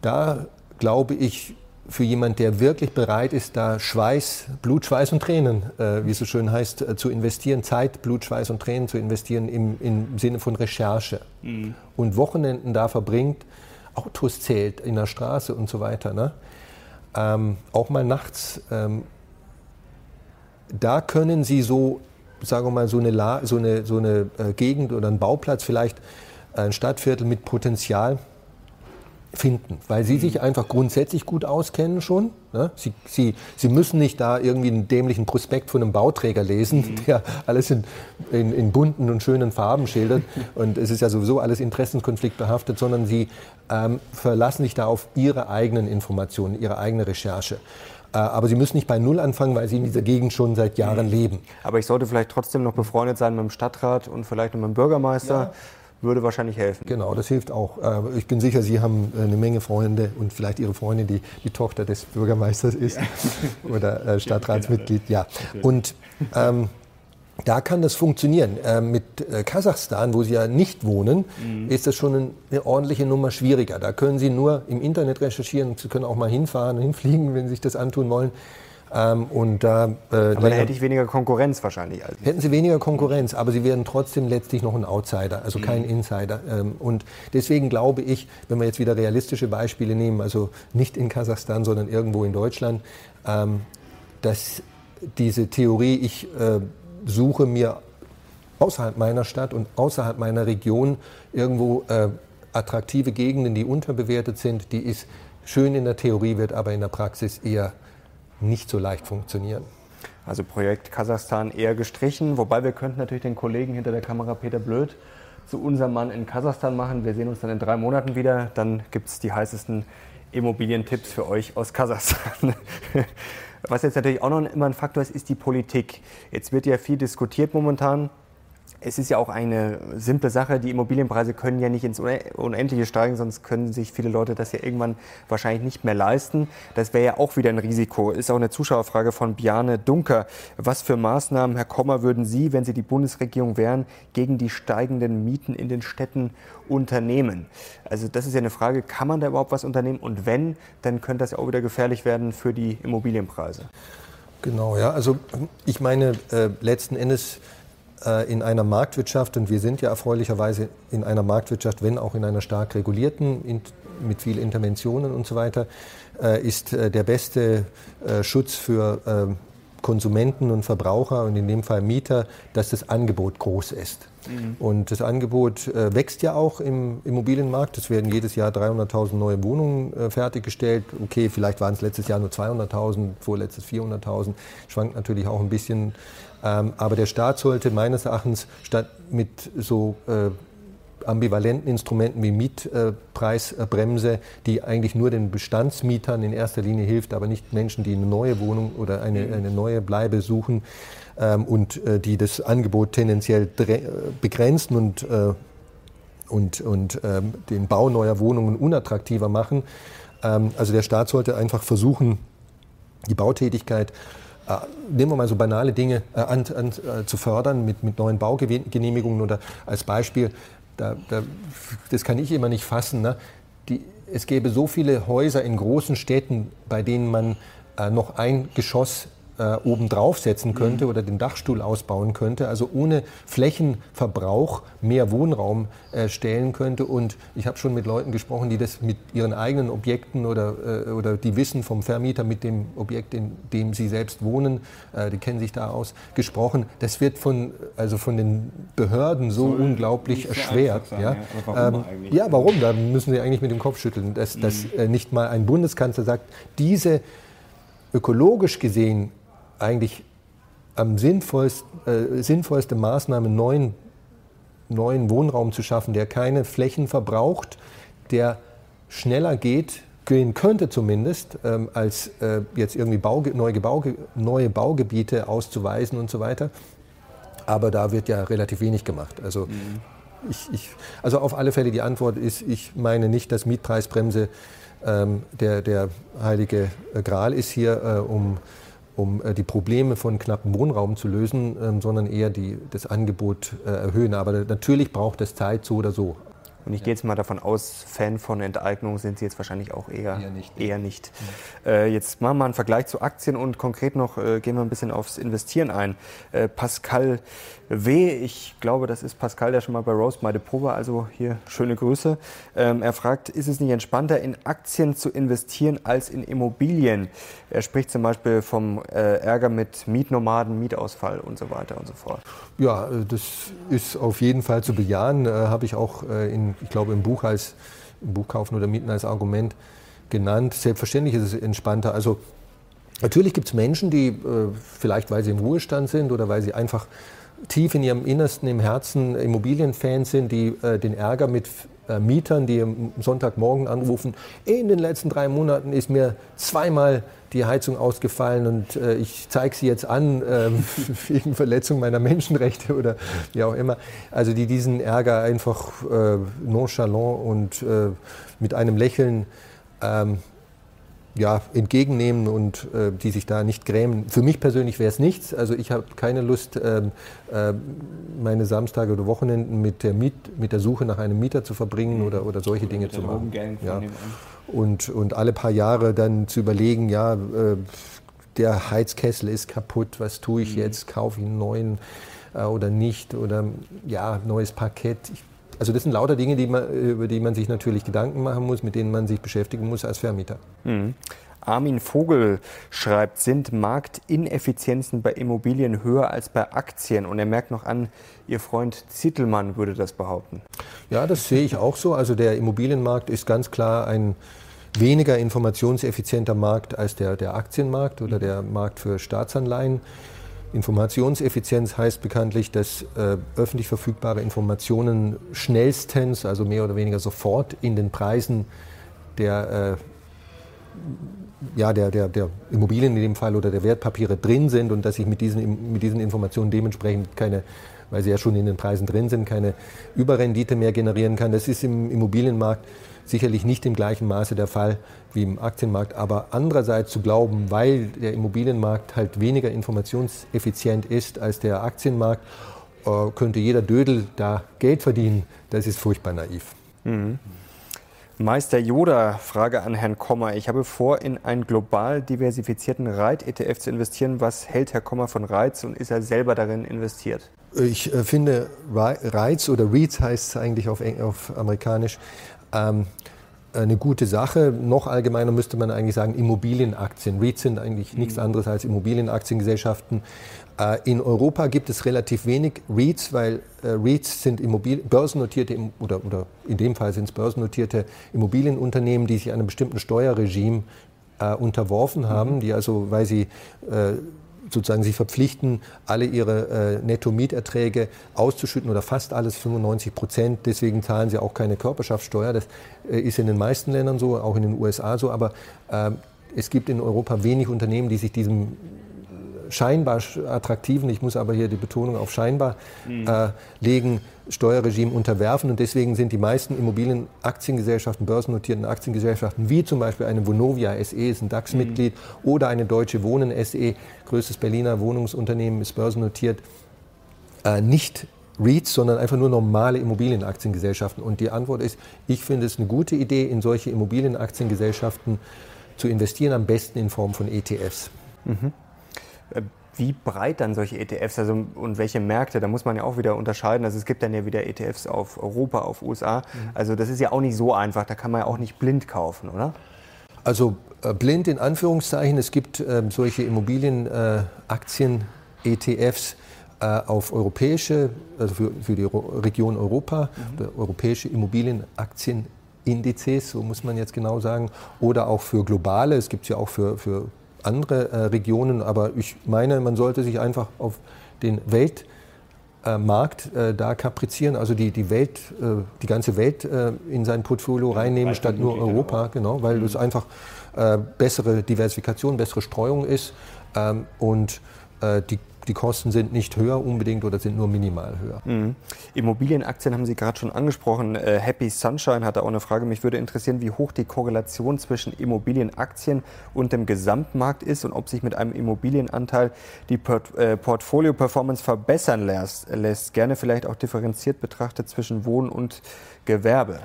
Speaker 2: Da glaube ich, für jemand, der wirklich bereit ist, da Schweiß, Blut, Schweiß und Tränen, äh, wie es so schön heißt, äh, zu investieren, Zeit, Blut, Schweiß und Tränen zu investieren im, im Sinne von Recherche mhm. und Wochenenden da verbringt, Autos zählt in der Straße und so weiter. Ne? Ähm, auch mal nachts. Ähm, da können Sie so, sagen wir mal, so eine, La so eine, so eine äh, Gegend oder einen Bauplatz, vielleicht ein Stadtviertel mit Potenzial finden, weil sie sich einfach grundsätzlich gut auskennen schon. Ne? Sie, sie, sie müssen nicht da irgendwie einen dämlichen Prospekt von einem Bauträger lesen, mhm. der alles in, in, in, bunten und schönen Farben schildert. Und es ist ja sowieso alles interessenskonfliktbehaftet, sondern sie ähm, verlassen sich da auf ihre eigenen Informationen, ihre eigene Recherche. Äh, aber Sie müssen nicht bei Null anfangen, weil Sie in dieser Gegend schon seit Jahren leben.
Speaker 1: Aber ich sollte vielleicht trotzdem noch befreundet sein mit dem Stadtrat und vielleicht mit dem Bürgermeister. Ja würde wahrscheinlich helfen.
Speaker 2: Genau, das hilft auch. Äh, ich bin sicher, Sie haben äh, eine Menge Freunde und vielleicht Ihre Freundin, die die Tochter des Bürgermeisters ist ja. oder Stadtratsmitglied. Ja. Und ähm, da kann das funktionieren. Äh, mit äh, Kasachstan, wo Sie ja nicht wohnen, mhm. ist das schon eine ordentliche Nummer schwieriger. Da können Sie nur im Internet recherchieren. Sie können auch mal hinfahren, hinfliegen, wenn Sie sich das antun wollen.
Speaker 1: Ähm, und da, äh, aber dann hätte ich weniger Konkurrenz wahrscheinlich.
Speaker 2: Als hätten Sie weniger Konkurrenz, aber Sie wären trotzdem letztlich noch ein Outsider, also kein mhm. Insider. Ähm, und deswegen glaube ich, wenn wir jetzt wieder realistische Beispiele nehmen, also nicht in Kasachstan, sondern irgendwo in Deutschland, ähm, dass diese Theorie, ich suche mir außerhalb meiner Stadt und außerhalb meiner Region irgendwo äh, attraktive Gegenden, die unterbewertet sind, die ist schön in der Theorie, wird aber in der Praxis eher nicht so leicht funktionieren.
Speaker 1: Also Projekt Kasachstan eher gestrichen, wobei wir könnten natürlich den Kollegen hinter der Kamera Peter Blöd zu unserem Mann in Kasachstan machen. Wir sehen uns dann in drei Monaten wieder. Dann gibt es die heißesten Immobilientipps für euch aus Kasachstan. Was jetzt natürlich auch noch immer ein Faktor ist, ist die Politik. Jetzt wird ja viel diskutiert momentan es ist ja auch eine simple Sache. Die Immobilienpreise können ja nicht ins Unendliche steigen, sonst können sich viele Leute das ja irgendwann wahrscheinlich nicht mehr leisten. Das wäre ja auch wieder ein Risiko. Ist auch eine Zuschauerfrage von Biane Dunker. Was für Maßnahmen, Herr Kommer, würden Sie, wenn Sie die Bundesregierung wären, gegen die steigenden Mieten in den Städten unternehmen? Also das ist ja eine Frage, kann man da überhaupt was unternehmen? Und wenn, dann könnte das ja auch wieder gefährlich werden für die Immobilienpreise.
Speaker 2: Genau, ja. Also ich meine, äh, letzten Endes in einer Marktwirtschaft, und wir sind ja erfreulicherweise in einer Marktwirtschaft, wenn auch in einer stark regulierten, mit vielen Interventionen und so weiter, äh, ist äh, der beste Schutz für ähm, Konsumenten und Verbraucher und in dem Fall Mieter, dass das Angebot groß ist. Mhm. Und das Angebot wächst ja auch im Immobilienmarkt. Es werden jedes Jahr 300.000 neue Wohnungen fertiggestellt. Okay, vielleicht waren es letztes Jahr nur 200.000, vorletztes 400.000. Schwankt natürlich auch ein bisschen ähm, aber der Staat sollte meines Erachtens statt mit so äh, ambivalenten Instrumenten wie Mietpreisbremse, die eigentlich nur den Bestandsmietern in erster Linie hilft, aber nicht Menschen, die eine neue Wohnung oder eine, mhm. eine neue Bleibe suchen ähm, und äh, die das Angebot tendenziell begrenzen und, äh, und, und ähm, den Bau neuer Wohnungen unattraktiver machen. Ähm, also der Staat sollte einfach versuchen, die Bautätigkeit äh, nehmen wir mal so banale Dinge äh, an, an, äh, zu fördern mit, mit neuen Baugenehmigungen oder als Beispiel, da, da, das kann ich immer nicht fassen, ne? Die, es gäbe so viele Häuser in großen Städten, bei denen man äh, noch ein Geschoss äh, oben draufsetzen könnte mhm. oder den Dachstuhl ausbauen könnte, also ohne Flächenverbrauch mehr Wohnraum äh, stellen könnte. Und ich habe schon mit Leuten gesprochen, die das mit ihren eigenen Objekten oder, äh, oder die wissen vom Vermieter mit dem Objekt, in dem sie selbst wohnen, äh, die kennen sich da aus, gesprochen. Das wird von, also von den Behörden so, so unglaublich erschwert. Sein, ja. Ja. Warum, ähm, ja, warum? Da müssen sie eigentlich mit dem Kopf schütteln, dass, mhm. dass äh, nicht mal ein Bundeskanzler sagt, diese ökologisch gesehen eigentlich am sinnvollsten, äh, sinnvollste Maßnahme, neuen, neuen Wohnraum zu schaffen, der keine Flächen verbraucht, der schneller geht, gehen könnte zumindest, ähm, als äh, jetzt irgendwie Bauge neue, Bauge neue Baugebiete auszuweisen und so weiter. Aber da wird ja relativ wenig gemacht. Also, mhm. ich, ich, also auf alle Fälle die Antwort ist, ich meine nicht, dass Mietpreisbremse ähm, der, der heilige Gral ist hier, äh, um um äh, die Probleme von knappem Wohnraum zu lösen, ähm, sondern eher die, das Angebot äh, erhöhen. Aber natürlich braucht es Zeit so oder so.
Speaker 1: Und ich gehe jetzt mal davon aus, Fan von Enteignung sind Sie jetzt wahrscheinlich auch eher, eher nicht. Eher nicht. Mhm. Äh, jetzt machen wir einen Vergleich zu Aktien und konkret noch äh, gehen wir ein bisschen aufs Investieren ein. Äh, Pascal W., ich glaube, das ist Pascal, der schon mal bei Rose My Depot war, also hier schöne Grüße. Ähm, er fragt, ist es nicht entspannter, in Aktien zu investieren als in Immobilien? Er spricht zum Beispiel vom äh, Ärger mit Mietnomaden, Mietausfall und so weiter und so fort.
Speaker 2: Ja, äh, das ist auf jeden Fall zu bejahen. Äh, Habe ich auch äh, in ich glaube, im Buch als im Buch kaufen oder mieten als Argument genannt. Selbstverständlich ist es entspannter. Also natürlich gibt es Menschen, die äh, vielleicht, weil sie im Ruhestand sind oder weil sie einfach tief in ihrem Innersten, im Herzen Immobilienfans sind, die äh, den Ärger mit äh, Mietern, die am Sonntagmorgen anrufen, in den letzten drei Monaten ist mir zweimal die Heizung ausgefallen und äh, ich zeige sie jetzt an äh, wegen Verletzung meiner Menschenrechte oder wie auch immer. Also die diesen Ärger einfach äh, nonchalant und äh, mit einem Lächeln ähm, ja, entgegennehmen und äh, die sich da nicht grämen. Für mich persönlich wäre es nichts. Also ich habe keine Lust, ähm, äh, meine Samstage oder Wochenenden mit der, Miet, mit der Suche nach einem Mieter zu verbringen oder, oder solche Dinge zu machen. Ja. Und, und alle paar Jahre dann zu überlegen, ja, äh, der Heizkessel ist kaputt, was tue ich mhm. jetzt, kaufe ich einen neuen äh, oder nicht oder ja, neues Parkett. Ich, also das sind lauter Dinge, die man, über die man sich natürlich Gedanken machen muss, mit denen man sich beschäftigen muss als Vermieter.
Speaker 1: Mhm. Armin Vogel schreibt, sind Marktineffizienzen bei Immobilien höher als bei Aktien? Und er merkt noch an, Ihr Freund Zittelmann würde das behaupten.
Speaker 2: Ja, das sehe ich auch so. Also der Immobilienmarkt ist ganz klar ein weniger informationseffizienter Markt als der, der Aktienmarkt oder der Markt für Staatsanleihen. Informationseffizienz heißt bekanntlich, dass äh, öffentlich verfügbare Informationen schnellstens, also mehr oder weniger sofort in den Preisen der, äh, ja, der, der, der Immobilien in dem Fall oder der Wertpapiere drin sind und dass ich mit diesen, mit diesen Informationen dementsprechend keine, weil sie ja schon in den Preisen drin sind, keine Überrendite mehr generieren kann. Das ist im Immobilienmarkt sicherlich nicht im gleichen Maße der Fall wie im Aktienmarkt. Aber andererseits zu glauben, weil der Immobilienmarkt halt weniger informationseffizient ist als der Aktienmarkt, äh, könnte jeder Dödel da Geld verdienen, das ist furchtbar naiv. Mhm.
Speaker 1: Meister Yoda, Frage an Herrn Kommer. Ich habe vor, in einen global diversifizierten Reit-ETF zu investieren. Was hält Herr Kommer von Reiz und ist er selber darin investiert?
Speaker 2: Ich äh, finde, Reiz oder REITs heißt es eigentlich auf, auf amerikanisch, ähm, eine gute Sache. Noch allgemeiner müsste man eigentlich sagen, Immobilienaktien. REITs sind eigentlich mhm. nichts anderes als Immobilienaktiengesellschaften. Äh, in Europa gibt es relativ wenig REITs, weil äh, REITs sind Immobil börsennotierte oder, oder in dem Fall sind es börsennotierte Immobilienunternehmen, die sich einem bestimmten Steuerregime äh, unterworfen haben, mhm. die also, weil sie äh, sozusagen sich verpflichten, alle ihre äh, Netto-Mieterträge auszuschütten oder fast alles, 95 Prozent. Deswegen zahlen sie auch keine Körperschaftssteuer. Das äh, ist in den meisten Ländern so, auch in den USA so. Aber äh, es gibt in Europa wenig Unternehmen, die sich diesem scheinbar attraktiven, ich muss aber hier die Betonung auf scheinbar mhm. äh, legen, Steuerregime unterwerfen. Und deswegen sind die meisten Immobilienaktiengesellschaften, börsennotierten Aktiengesellschaften, wie zum Beispiel eine Vonovia SE, ist ein DAX-Mitglied, mhm. oder eine Deutsche Wohnen SE, größtes Berliner Wohnungsunternehmen, ist börsennotiert, äh, nicht REITs, sondern einfach nur normale Immobilienaktiengesellschaften. Und die Antwort ist, ich finde es eine gute Idee, in solche Immobilienaktiengesellschaften zu investieren, am besten in Form von ETFs. Mhm.
Speaker 1: Äh, wie breit dann solche ETFs also, und welche Märkte, da muss man ja auch wieder unterscheiden. Also es gibt dann ja wieder ETFs auf Europa, auf USA. Mhm. Also das ist ja auch nicht so einfach, da kann man ja auch nicht blind kaufen, oder?
Speaker 2: Also äh, blind in Anführungszeichen, es gibt äh, solche Immobilienaktien, äh, ETFs auf europäische, also für, für die Region Europa, mhm. europäische Immobilienaktienindizes, so muss man jetzt genau sagen, oder auch für globale, es gibt es ja auch für, für andere äh, Regionen, aber ich meine, man sollte sich einfach auf den Weltmarkt äh, da kaprizieren, also die, die Welt, äh, die ganze Welt äh, in sein Portfolio reinnehmen, statt nur Europa, genau, weil mhm. das einfach äh, bessere Diversifikation, bessere Streuung ist ähm, und äh, die die Kosten sind nicht höher unbedingt oder sind nur minimal höher.
Speaker 1: Mhm. Immobilienaktien haben Sie gerade schon angesprochen. Äh, Happy Sunshine hat da auch eine Frage. Mich würde interessieren, wie hoch die Korrelation zwischen Immobilienaktien und dem Gesamtmarkt ist und ob sich mit einem Immobilienanteil die Port äh, Portfolio-Performance verbessern lässt, lässt. Gerne vielleicht auch differenziert betrachtet zwischen Wohnen und Gewerbe.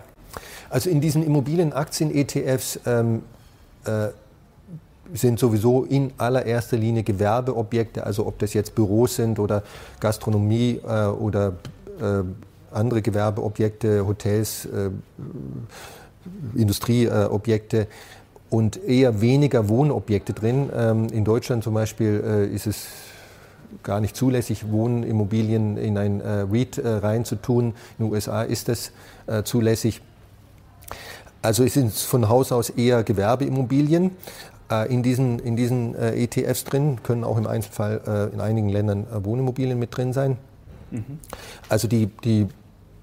Speaker 2: Also in diesen Immobilienaktien-ETFs ähm, äh, sind sowieso in allererster Linie Gewerbeobjekte, also ob das jetzt Büros sind oder Gastronomie äh, oder äh, andere Gewerbeobjekte, Hotels, äh, Industrieobjekte und eher weniger Wohnobjekte drin. Ähm, in Deutschland zum Beispiel äh, ist es gar nicht zulässig, Wohnimmobilien in ein äh, REIT äh, reinzutun. In den USA ist das zulässig. Also es sind von Haus aus eher Gewerbeimmobilien. Äh, in diesen, in diesen äh, ETFs drin, können auch im Einzelfall äh, in einigen Ländern Wohnimmobilien mit drin sein. Mhm. Also die, die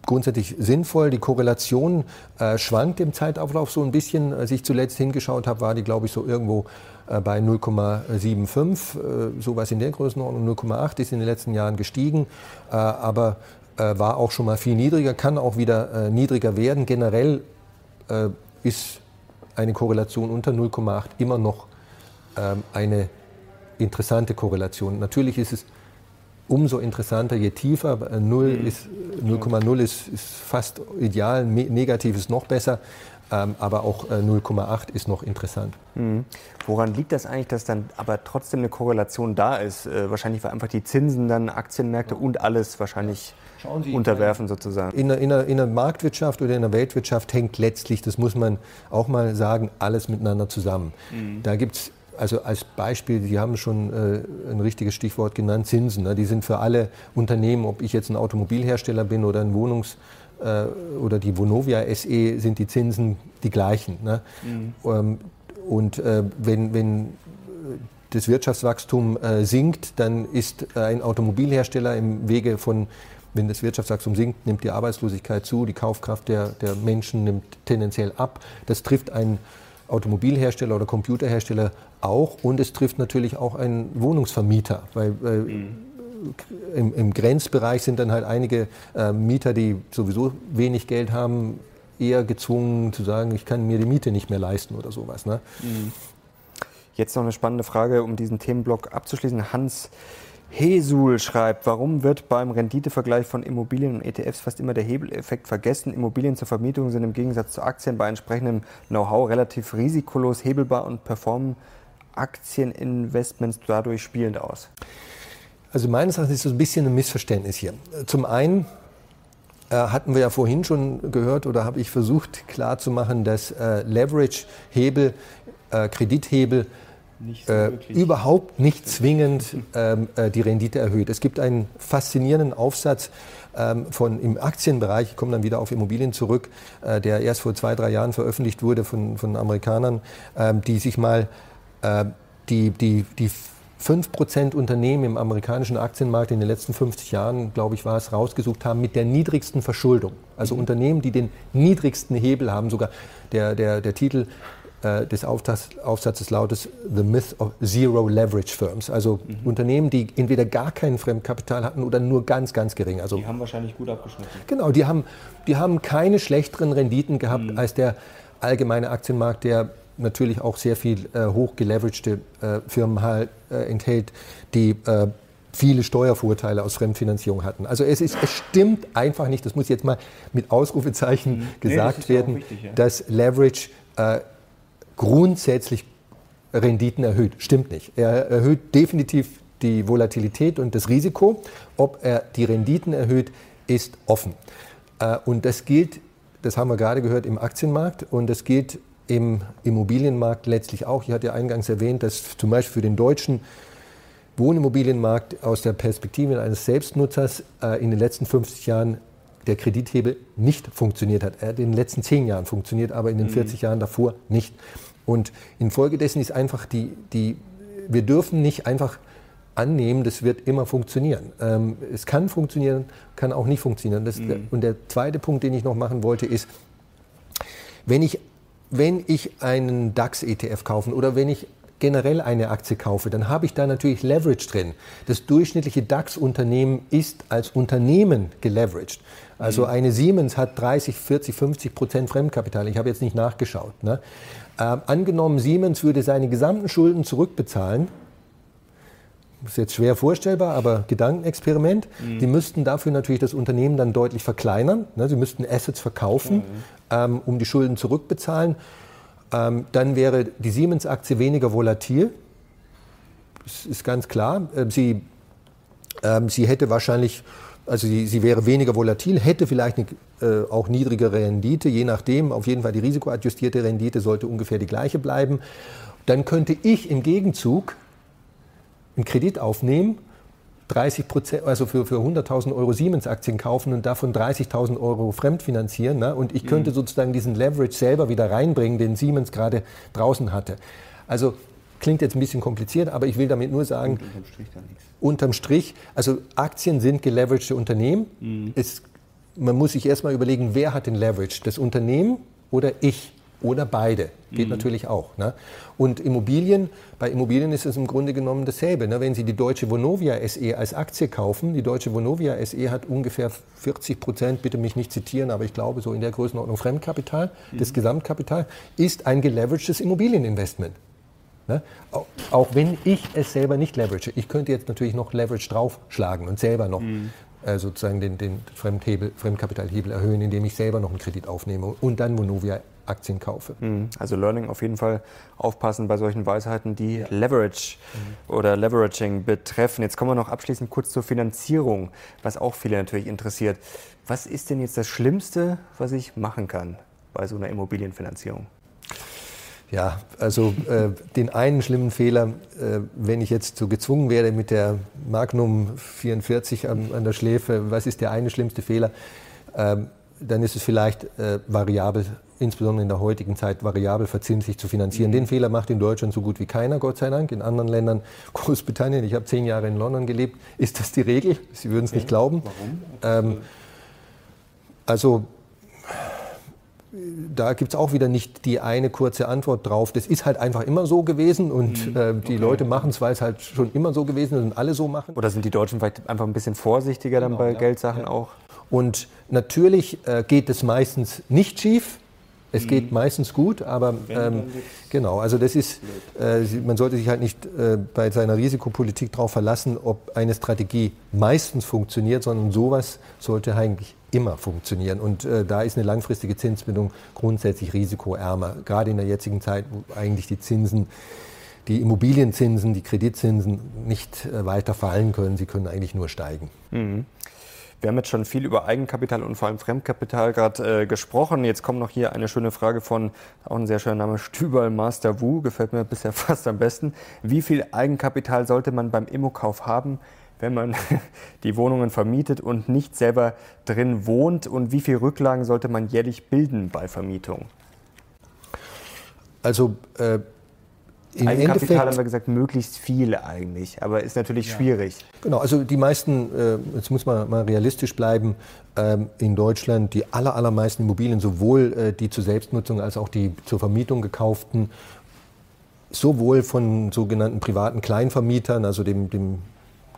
Speaker 2: grundsätzlich sinnvoll. Die Korrelation äh, schwankt im Zeitauflauf so ein bisschen. Als ich zuletzt hingeschaut habe, war die, glaube ich, so irgendwo äh, bei 0,75, äh, sowas in der Größenordnung. 0,8 ist in den letzten Jahren gestiegen, aber war auch schon mal viel niedriger, kann auch wieder niedriger werden. Generell ist eine Korrelation unter 0,8 immer noch ähm, eine interessante Korrelation. Natürlich ist es umso interessanter, je tiefer. 0 mhm. ist 0,0 ist, ist, fast ideal, negativ ist noch besser. Ähm, aber auch äh, 0,8 ist noch interessant.
Speaker 1: Mhm. Woran liegt das eigentlich, dass dann aber trotzdem eine Korrelation da ist? Äh, wahrscheinlich, weil einfach die Zinsen dann Aktienmärkte und alles wahrscheinlich Sie, unterwerfen sozusagen.
Speaker 2: In der, in, Marktwirtschaft oder in der Weltwirtschaft hängt letztlich, das muss man auch mal sagen, alles miteinander zusammen. Mhm. Da gibt es also als Beispiel, Sie haben schon äh, ein richtiges Stichwort genannt, Zinsen. Ne? Die sind für alle Unternehmen, ob ich jetzt ein Automobilhersteller bin oder ein Wohnungs- äh, oder die Vonovia SE, sind die Zinsen die gleichen. Ne? Mhm. Ähm, und äh, wenn, wenn das Wirtschaftswachstum äh, sinkt, dann ist äh, ein Automobilhersteller im Wege von wenn das Wirtschaftswachstum sinkt, nimmt die Arbeitslosigkeit zu, die Kaufkraft der, der Menschen nimmt tendenziell ab. Das trifft einen Automobilhersteller oder Computerhersteller auch und es trifft natürlich auch einen Wohnungsvermieter, weil äh, mhm. im, im, Grenzbereich sind dann halt einige äh, Mieter, die sowieso wenig Geld haben, eher gezwungen zu sagen, ich kann mir die Miete nicht mehr leisten oder sowas. Ne? Mhm.
Speaker 1: Jetzt noch eine spannende Frage, um diesen Themenblock abzuschließen. Hans Hesul schreibt, warum wird beim Renditevergleich von Immobilien und ETFs fast immer der Hebeleffekt vergessen? Immobilien zur Vermietung sind im Gegensatz zu Aktien bei entsprechendem Know-how relativ risikolos hebelbar und performen Aktieninvestments dadurch spielend aus.
Speaker 2: Also meines Erachtens ist das ein bisschen ein Missverständnis hier. Zum einen äh, hatten wir ja vorhin schon gehört oder habe ich versucht klarzumachen, dass äh, Leverage-Hebel, äh, Kredithebel nicht so äh, überhaupt nicht zwingend ähm, äh, die Rendite erhöht. Es gibt einen faszinierenden Aufsatz ähm, von, im Aktienbereich, ich komme dann wieder auf Immobilien zurück, äh, der erst vor zwei, drei Jahren veröffentlicht wurde von, von Amerikanern, ähm, die sich mal äh, die, die, die 5% Unternehmen im amerikanischen Aktienmarkt in den letzten 50 Jahren, glaube ich, war es, rausgesucht haben mit der niedrigsten Verschuldung. Also mhm. Unternehmen, die den niedrigsten Hebel haben. Sogar der, der, der Titel äh, des Aufsatzes lautet The Myth of Zero Leverage Firms. Also mhm. Unternehmen, die entweder gar kein Fremdkapital hatten oder nur ganz, ganz gering. Also,
Speaker 1: die haben wahrscheinlich gut abgeschnitten.
Speaker 2: Genau, die haben, die haben keine schlechteren Renditen gehabt mhm. als der allgemeine Aktienmarkt, der natürlich auch sehr viel äh, hoch geleveragte äh, Firmen halt, äh, enthält, die äh, viele Steuervorteile aus Fremdfinanzierung hatten. Also es, ist, es stimmt einfach nicht, das muss jetzt mal mit Ausrufezeichen mhm. gesagt nee, das werden, wichtig, ja. dass Leverage äh, grundsätzlich Renditen erhöht. Stimmt nicht. Er erhöht definitiv die Volatilität und das Risiko. Ob er die Renditen erhöht, ist offen. Äh, und das gilt, das haben wir gerade gehört, im Aktienmarkt und das gilt im Immobilienmarkt letztlich auch. Ich hatte ja eingangs erwähnt, dass zum Beispiel für den deutschen Wohnimmobilienmarkt aus der Perspektive eines Selbstnutzers äh, in den letzten 50 Jahren der Kredithebel nicht funktioniert hat. Er hat in den letzten 10 Jahren funktioniert, aber in den 40 mhm. Jahren davor nicht. Und infolgedessen ist einfach die, die, wir dürfen nicht einfach annehmen, das wird immer funktionieren. Ähm, es kann funktionieren, kann auch nicht funktionieren. Das, mhm. Und der zweite Punkt, den ich noch machen wollte, ist, wenn ich, wenn ich einen DAX-ETF kaufe oder wenn ich generell eine Aktie kaufe, dann habe ich da natürlich Leverage drin. Das durchschnittliche DAX-Unternehmen ist als Unternehmen geleveraged. Also mhm. eine Siemens hat 30, 40, 50 Prozent Fremdkapital. Ich habe jetzt nicht nachgeschaut. Ne? Äh, angenommen, Siemens würde seine gesamten Schulden zurückbezahlen, das ist jetzt schwer vorstellbar, aber Gedankenexperiment. Mhm. Die müssten dafür natürlich das Unternehmen dann deutlich verkleinern. Ne? Sie müssten Assets verkaufen, mhm. ähm, um die Schulden zurückbezahlen. Ähm, dann wäre die Siemens-Aktie weniger volatil. Das ist ganz klar. Ähm, sie, ähm, sie hätte wahrscheinlich, also sie, sie wäre weniger volatil, hätte vielleicht eine äh, auch niedrigere Rendite, je nachdem. Auf jeden Fall die risikoadjustierte Rendite sollte ungefähr die gleiche bleiben. Dann könnte ich im Gegenzug einen Kredit aufnehmen, 30 Prozent, also für, für 100.000 Euro Siemens-Aktien kaufen und davon 30.000 Euro fremdfinanzieren. Ne? Und ich könnte mhm. sozusagen diesen Leverage selber wieder reinbringen, den Siemens gerade draußen hatte. Also klingt jetzt ein bisschen kompliziert, aber ich will damit nur sagen, und unterm Strich nichts. Unterm Strich, also Aktien sind geleveragte Unternehmen. Mhm. Es, man muss sich erstmal überlegen, wer hat den Leverage? Das Unternehmen oder ich? Oder beide. Geht mhm. natürlich auch. Ne? Und Immobilien, bei Immobilien ist es im Grunde genommen dasselbe. Ne? Wenn Sie die deutsche Vonovia SE als Aktie kaufen, die deutsche Vonovia SE hat ungefähr 40 Prozent, bitte mich nicht zitieren, aber ich glaube so in der Größenordnung Fremdkapital, mhm. das Gesamtkapital, ist ein geleveragedes Immobilieninvestment. Ne? Auch, auch, wenn ich es selber nicht leverage. Ich könnte jetzt natürlich noch Leverage draufschlagen und selber noch mhm. äh, sozusagen den, den Fremdhebel, Fremdkapitalhebel erhöhen, indem ich selber noch einen Kredit aufnehme und dann Vonovia Aktien kaufe.
Speaker 1: Mhm. Also Learning auf jeden Fall aufpassen bei solchen Weisheiten, die ja. Leverage mhm. oder Leveraging betreffen. Jetzt kommen wir noch abschließend kurz zur Finanzierung, was auch viele natürlich interessiert. Was ist denn jetzt das Schlimmste, was ich machen kann bei so einer Immobilienfinanzierung?
Speaker 2: Ja, also äh, den einen schlimmen Fehler, äh, wenn ich jetzt so gezwungen werde mit der Magnum 44 an, an der Schläfe, was ist der eine schlimmste Fehler? Ähm, dann ist es vielleicht äh, variabel insbesondere in der heutigen Zeit variabel verzinslich zu finanzieren. Mhm. Den Fehler macht in Deutschland so gut wie keiner, Gott sei Dank. In anderen Ländern, Großbritannien, ich habe zehn Jahre in London gelebt, ist das die Regel. Sie würden es nicht glauben. Warum? Ähm, also da gibt es auch wieder nicht die eine kurze Antwort drauf. Das ist halt einfach immer so gewesen und mhm. äh, die okay. Leute machen es, weil es halt schon immer so gewesen ist und alle so machen.
Speaker 1: Oder sind die Deutschen vielleicht einfach ein bisschen vorsichtiger dann genau, bei ja. Geldsachen ja. auch?
Speaker 2: Und natürlich äh, geht es meistens nicht schief. Es geht mhm. meistens gut, aber ähm, genau, also das ist, äh, man sollte sich halt nicht äh, bei seiner Risikopolitik darauf verlassen, ob eine Strategie meistens funktioniert, sondern sowas sollte eigentlich immer funktionieren. Und äh, da ist eine langfristige Zinsbindung grundsätzlich risikoärmer, gerade in der jetzigen Zeit, wo eigentlich die Zinsen die Immobilienzinsen, die Kreditzinsen nicht äh, weiter fallen können. Sie können eigentlich nur steigen. Mhm.
Speaker 1: Wir haben jetzt schon viel über Eigenkapital und vor allem Fremdkapital gerade äh, gesprochen. Jetzt kommt noch hier eine schöne Frage von, auch ein sehr schöner Name, Stüberl Master Wu, gefällt mir bisher fast am besten. Wie viel Eigenkapital sollte man beim Immokauf haben, wenn man die Wohnungen vermietet und nicht selber drin wohnt? Und wie viel Rücklagen sollte man jährlich bilden bei Vermietung?
Speaker 2: Also äh,
Speaker 1: im Eigenkapital Endeffekt, haben wir gesagt, möglichst viel eigentlich, aber ist natürlich ja. schwierig.
Speaker 2: Genau, also die meisten, äh, jetzt muss man mal realistisch bleiben, ähm, in Deutschland die aller, allermeisten Immobilien, sowohl äh, die zur Selbstnutzung als auch die zur Vermietung gekauften, sowohl von sogenannten privaten Kleinvermietern, also dem, dem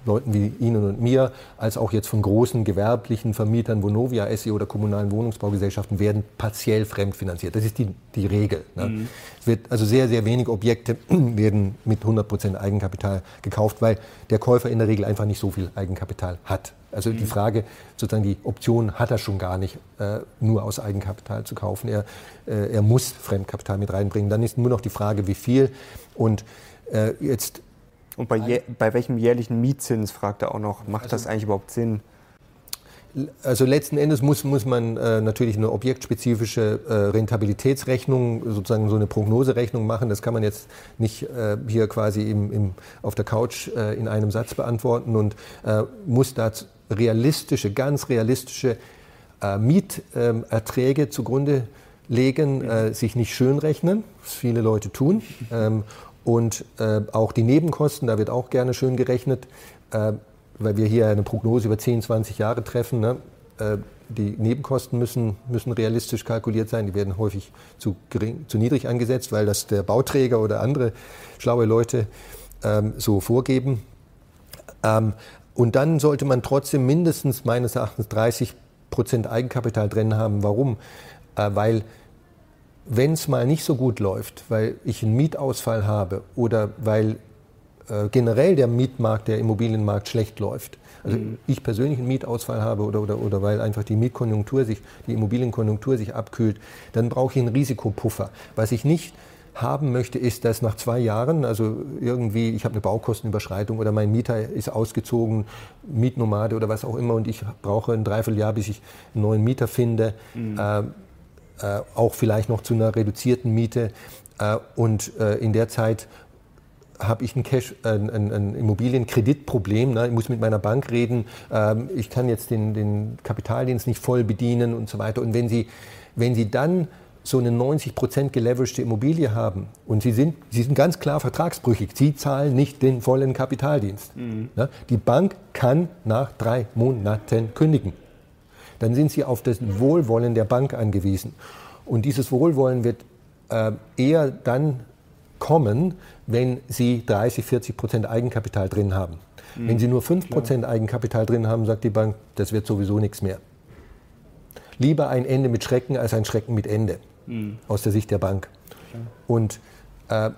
Speaker 2: Leuten wie Ihnen und mir, als auch jetzt von großen gewerblichen Vermietern, Vonovia, SE oder kommunalen Wohnungsbaugesellschaften, werden partiell fremdfinanziert. Das ist die, die Regel. Ne? Mhm. Es wird also sehr, sehr wenig Objekte werden mit 100 Prozent Eigenkapital gekauft, weil der Käufer in der Regel einfach nicht so viel Eigenkapital hat. Also mhm. die Frage, sozusagen die Option hat er schon gar nicht, äh, nur aus Eigenkapital zu kaufen. Er, äh, er muss Fremdkapital mit reinbringen. Dann ist nur noch die Frage, wie viel. Und äh, jetzt
Speaker 1: Und bei, je, bei welchem jährlichen Mietzins, fragt er auch noch, macht also, das eigentlich überhaupt Sinn?
Speaker 2: Also letzten Endes muss, muss man äh, natürlich eine objektspezifische äh, Rentabilitätsrechnung, sozusagen so eine Prognoserechnung machen. Das kann man jetzt nicht äh, hier quasi im, im, auf der Couch äh, in einem Satz beantworten und äh, muss da realistische, ganz realistische äh, Mieterträge zugrunde legen, sich nicht schönrechnen, was viele Leute tun. Ähm, und auch die Nebenkosten, da wird auch gerne schön gerechnet weil wir hier eine Prognose über 10, 20 Jahre treffen. Ne? Äh, die Nebenkosten müssen, müssen realistisch kalkuliert sein. Die werden häufig zu, gering, zu niedrig angesetzt, weil das der Bauträger oder andere schlaue Leute ähm, so vorgeben. Ähm, und dann sollte man trotzdem mindestens meines Erachtens 30 Prozent Eigenkapital drin haben. Warum? Äh, weil wenn es mal nicht so gut läuft, weil ich einen Mietausfall habe oder weil äh, generell der Mietmarkt, der Immobilienmarkt schlecht läuft, also mhm. ich persönlich einen Mietausfall habe oder, oder, oder weil einfach die Mietkonjunktur sich, die Immobilienkonjunktur sich abkühlt, dann brauche ich einen Risikopuffer. Was ich nicht haben möchte, ist, dass nach zwei Jahren, also irgendwie, ich habe eine Baukostenüberschreitung oder mein Mieter ist ausgezogen, Mietnomade oder was auch immer und ich brauche ein Dreivierteljahr, bis ich einen neuen Mieter finde, mhm. Äh, äh, auch vielleicht noch zu einer reduzierten Miete. Äh, und äh, in der Zeit habe ich ein, Cash, ein, ein, ein Immobilienkreditproblem. Ne? Ich muss mit meiner Bank reden. Ähm, ich kann jetzt den, den Kapitaldienst nicht voll bedienen und so weiter. Und wenn Sie, wenn Sie dann so eine 90 Prozent geleveragte Immobilie haben und Sie sind, Sie sind ganz klar vertragsbrüchig, Sie zahlen nicht den vollen Kapitaldienst. Mhm. Ne? Die Bank kann nach drei Monaten kündigen. Dann sind Sie auf das Wohlwollen der Bank angewiesen. Und dieses Wohlwollen wird äh, eher dann kommen, wenn Sie 30, 40 Prozent Eigenkapital drin haben. Mhm. Wenn Sie nur 5 Prozent Eigenkapital drin haben, sagt die Bank, das wird sowieso nichts mehr. Lieber ein Ende mit Schrecken als ein Schrecken mit Ende, mhm. aus der Sicht der Bank. Und äh,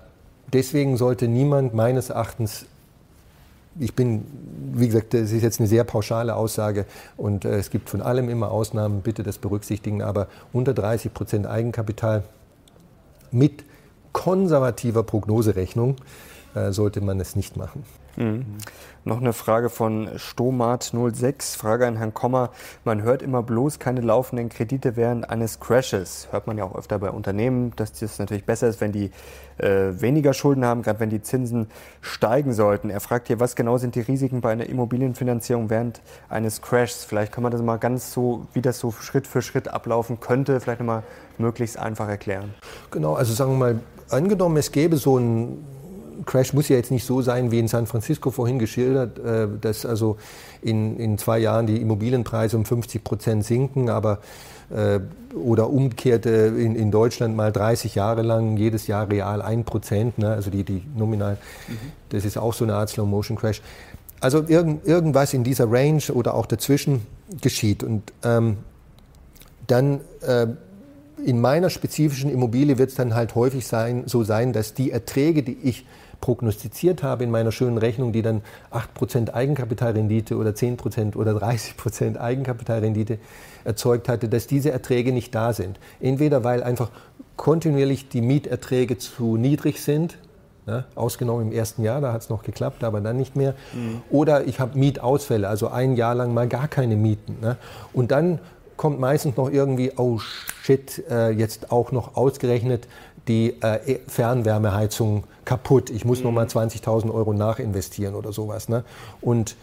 Speaker 2: deswegen sollte niemand meines Erachtens ich bin, wie gesagt, das ist jetzt eine sehr pauschale Aussage und äh, es gibt von allem immer Ausnahmen, bitte das berücksichtigen, aber unter 30 Prozent Eigenkapital mit konservativer Prognoserechnung äh, sollte man es nicht machen.
Speaker 1: Mhm. Noch eine Frage von Stomat06. Frage an Herrn Kommer. Man hört immer bloß keine laufenden Kredite während eines Crashes. Hört man ja auch öfter bei Unternehmen, dass das natürlich besser ist, wenn die äh, weniger Schulden haben, gerade wenn die Zinsen steigen sollten. Er fragt hier, was genau sind die Risiken bei einer Immobilienfinanzierung während eines Crashs? Vielleicht kann man das mal ganz so, wie das so Schritt für Schritt ablaufen könnte, vielleicht nochmal möglichst einfach erklären.
Speaker 2: Genau, also sagen wir mal, angenommen, es gäbe so ein Crash muss ja jetzt nicht so sein, wie in San Francisco vorhin geschildert, äh, dass also in, in zwei Jahren die Immobilienpreise um 50 Prozent sinken, aber äh, oder umgekehrt in, in Deutschland mal 30 Jahre lang jedes Jahr real 1 Prozent, ne? also die, die nominal, mhm. das ist auch so eine Art Slow-Motion-Crash. Also irgend, irgendwas in dieser Range oder auch dazwischen geschieht und ähm, dann äh, in meiner spezifischen Immobilie wird es dann halt häufig sein, so sein, dass die Erträge, die ich prognostiziert habe in meiner schönen Rechnung, die dann 8% Eigenkapitalrendite oder 10% oder 30% Eigenkapitalrendite erzeugt hatte, dass diese Erträge nicht da sind. Entweder weil einfach kontinuierlich die Mieterträge zu niedrig sind, Ne, ausgenommen im ersten Jahr, da hat es noch geklappt, aber dann nicht mehr. Mhm. Oder ich habe Mietausfälle, also ein Jahr lang mal gar keine Mieten. Ne? Und dann kommt meistens noch irgendwie, oh shit, äh, jetzt auch noch ausgerechnet die äh, Fernwärmeheizung kaputt. Ich muss mhm. nochmal 20.000 Euro nachinvestieren oder sowas. Ne? Und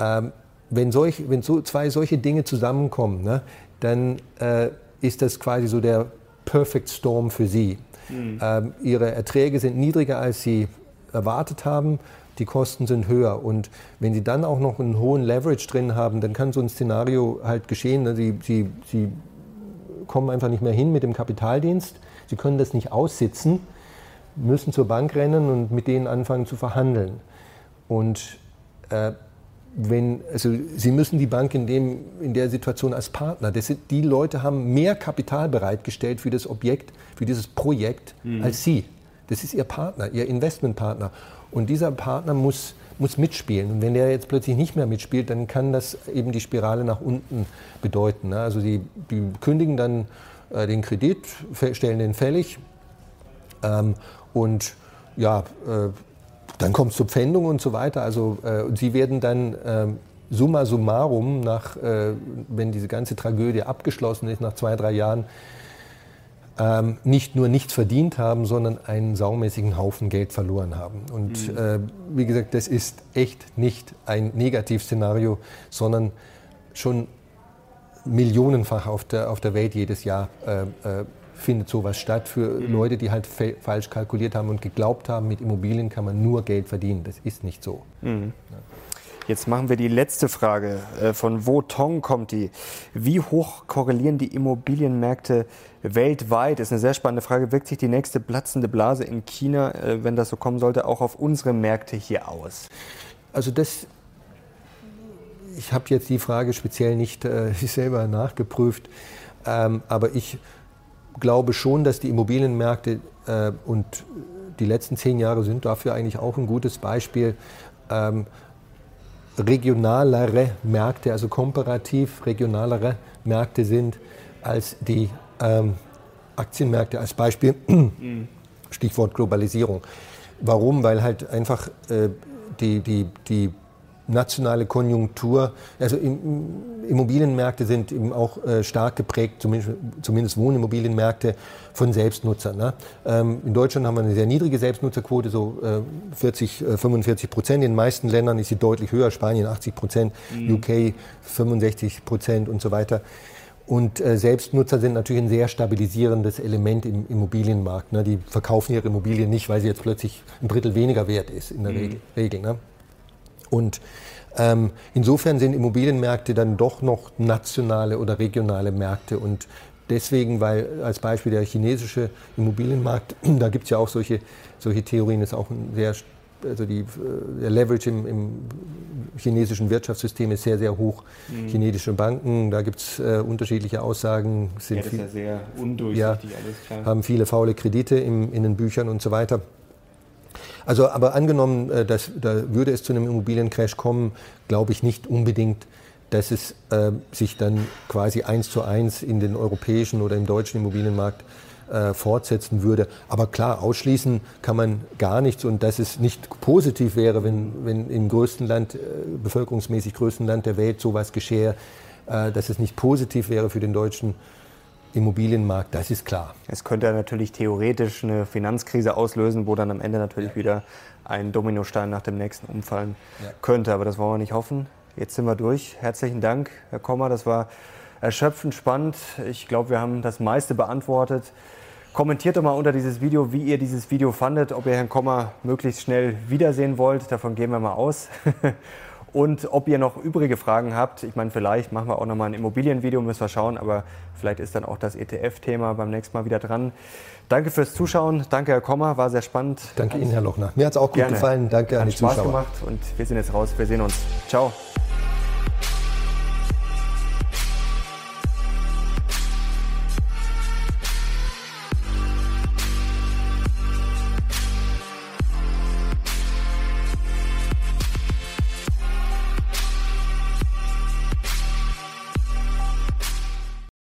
Speaker 2: ähm, wenn, solch, wenn so zwei solche Dinge zusammenkommen, ne, dann äh, ist das quasi so der Perfect Storm für Sie. Mhm. Ähm, ihre Erträge sind niedriger, als Sie erwartet haben die Kosten sind höher. Und wenn Sie dann auch noch einen hohen Leverage drin haben, dann kann so ein Szenario halt geschehen. Ne? Sie, Sie, Sie kommen einfach nicht mehr hin mit dem Kapitaldienst. Sie können das nicht aussitzen, müssen zur Bank rennen und mit denen anfangen zu verhandeln. Und äh, wenn, also Sie müssen die Bank in, dem, in der Situation als Partner, das sind, die Leute haben mehr Kapital bereitgestellt für das Objekt, für dieses Projekt mhm. als Sie. Das ist Ihr Partner, Ihr Investmentpartner. Und dieser Partner muss, muss mitspielen. Und wenn der jetzt plötzlich nicht mehr mitspielt, dann kann das eben die Spirale nach unten bedeuten. Ne? Also die, die kündigen dann äh, den Kredit, stellen den fällig ähm, und ja, äh, dann kommt es zur Pfändung und so weiter. Also äh, sie werden dann äh, summa summarum, nach, äh, wenn diese ganze Tragödie abgeschlossen ist, nach zwei, drei Jahren, ähm, nicht nur nichts verdient haben, sondern einen saumäßigen Haufen Geld verloren haben. Und mhm. äh, wie gesagt, das ist echt nicht ein Negativszenario, sondern schon millionenfach auf der, auf der Welt jedes Jahr äh, äh, findet sowas statt für mhm. Leute, die halt falsch kalkuliert haben und geglaubt haben, mit Immobilien kann man nur Geld verdienen. Das ist nicht so. Mhm.
Speaker 1: Jetzt machen wir die letzte Frage. Äh, von Wo Tong kommt die? Wie hoch korrelieren die Immobilienmärkte weltweit? Ist eine sehr spannende Frage. Wirkt sich die nächste platzende Blase in China, äh, wenn das so kommen sollte, auch auf unsere Märkte hier aus?
Speaker 2: Also das, ich habe jetzt die Frage speziell nicht äh, selber nachgeprüft, ähm, aber ich glaube schon, dass die Immobilienmärkte äh, und die letzten zehn Jahre sind dafür eigentlich auch ein gutes Beispiel. Ähm, regionalere Märkte, also komparativ regionalere Märkte sind als die ähm, Aktienmärkte als Beispiel. Mhm. Stichwort Globalisierung. Warum? Weil halt einfach äh, die, die, die nationale Konjunktur, also Immobilienmärkte sind eben auch äh, stark geprägt, zumindest, zumindest Wohnimmobilienmärkte, von Selbstnutzern. Ne? Ähm, in Deutschland haben wir eine sehr niedrige Selbstnutzerquote, so 40, äh, 45 äh, Prozent. In den meisten Ländern ist sie deutlich höher, Spanien 80 Prozent, mhm. UK 65 Prozent und so weiter. Und äh, Selbstnutzer sind natürlich ein sehr stabilisierendes Element im Immobilienmarkt. Ne? Die verkaufen ihre Immobilien nicht, weil sie jetzt plötzlich ein Drittel weniger wert ist in der mhm. Regel. Regel ne? Und ähm, insofern sind Immobilienmärkte dann doch noch nationale oder regionale Märkte. Und deswegen, weil als Beispiel der chinesische Immobilienmarkt, da gibt es ja auch solche, solche Theorien, ist auch ein sehr, also die, äh, der Leverage im, im chinesischen Wirtschaftssystem ist sehr, sehr hoch. Mhm. Chinesische Banken, da gibt es äh, unterschiedliche Aussagen.
Speaker 1: Sind ja, das ist ja sehr undurchsichtig ja, alles
Speaker 2: klar. Haben viele faule Kredite im, in den Büchern und so weiter. Also, aber angenommen, äh, dass, da würde es zu einem Immobiliencrash kommen, glaube ich nicht unbedingt, dass es äh, sich dann quasi eins zu eins in den europäischen oder im deutschen Immobilienmarkt äh, fortsetzen würde. Aber klar, ausschließen kann man gar nichts und dass es nicht positiv wäre, wenn, wenn im größten Land, äh, bevölkerungsmäßig größten Land der Welt sowas geschehe, äh, dass es nicht positiv wäre für den deutschen Immobilienmarkt, das ist klar.
Speaker 1: Es könnte natürlich theoretisch eine Finanzkrise auslösen, wo dann am Ende natürlich ja. wieder ein Dominostein nach dem nächsten umfallen ja. könnte. Aber das wollen wir nicht hoffen. Jetzt sind wir durch. Herzlichen Dank, Herr Kommer. Das war erschöpfend spannend. Ich glaube, wir haben das meiste beantwortet. Kommentiert doch mal unter dieses Video, wie ihr dieses Video fandet, ob ihr Herrn Kommer möglichst schnell wiedersehen wollt. Davon gehen wir mal aus. Und ob ihr noch übrige Fragen habt, ich meine, vielleicht machen wir auch noch mal ein Immobilienvideo, müssen wir schauen, aber vielleicht ist dann auch das ETF-Thema beim nächsten Mal wieder dran. Danke fürs Zuschauen, danke Herr Kommer, war sehr spannend.
Speaker 2: Danke Ihnen, Herr Lochner. Mir hat es auch gut Gerne. gefallen, danke
Speaker 1: hat an die Spaß Zuschauer. gemacht und wir sind jetzt raus, wir sehen uns. Ciao.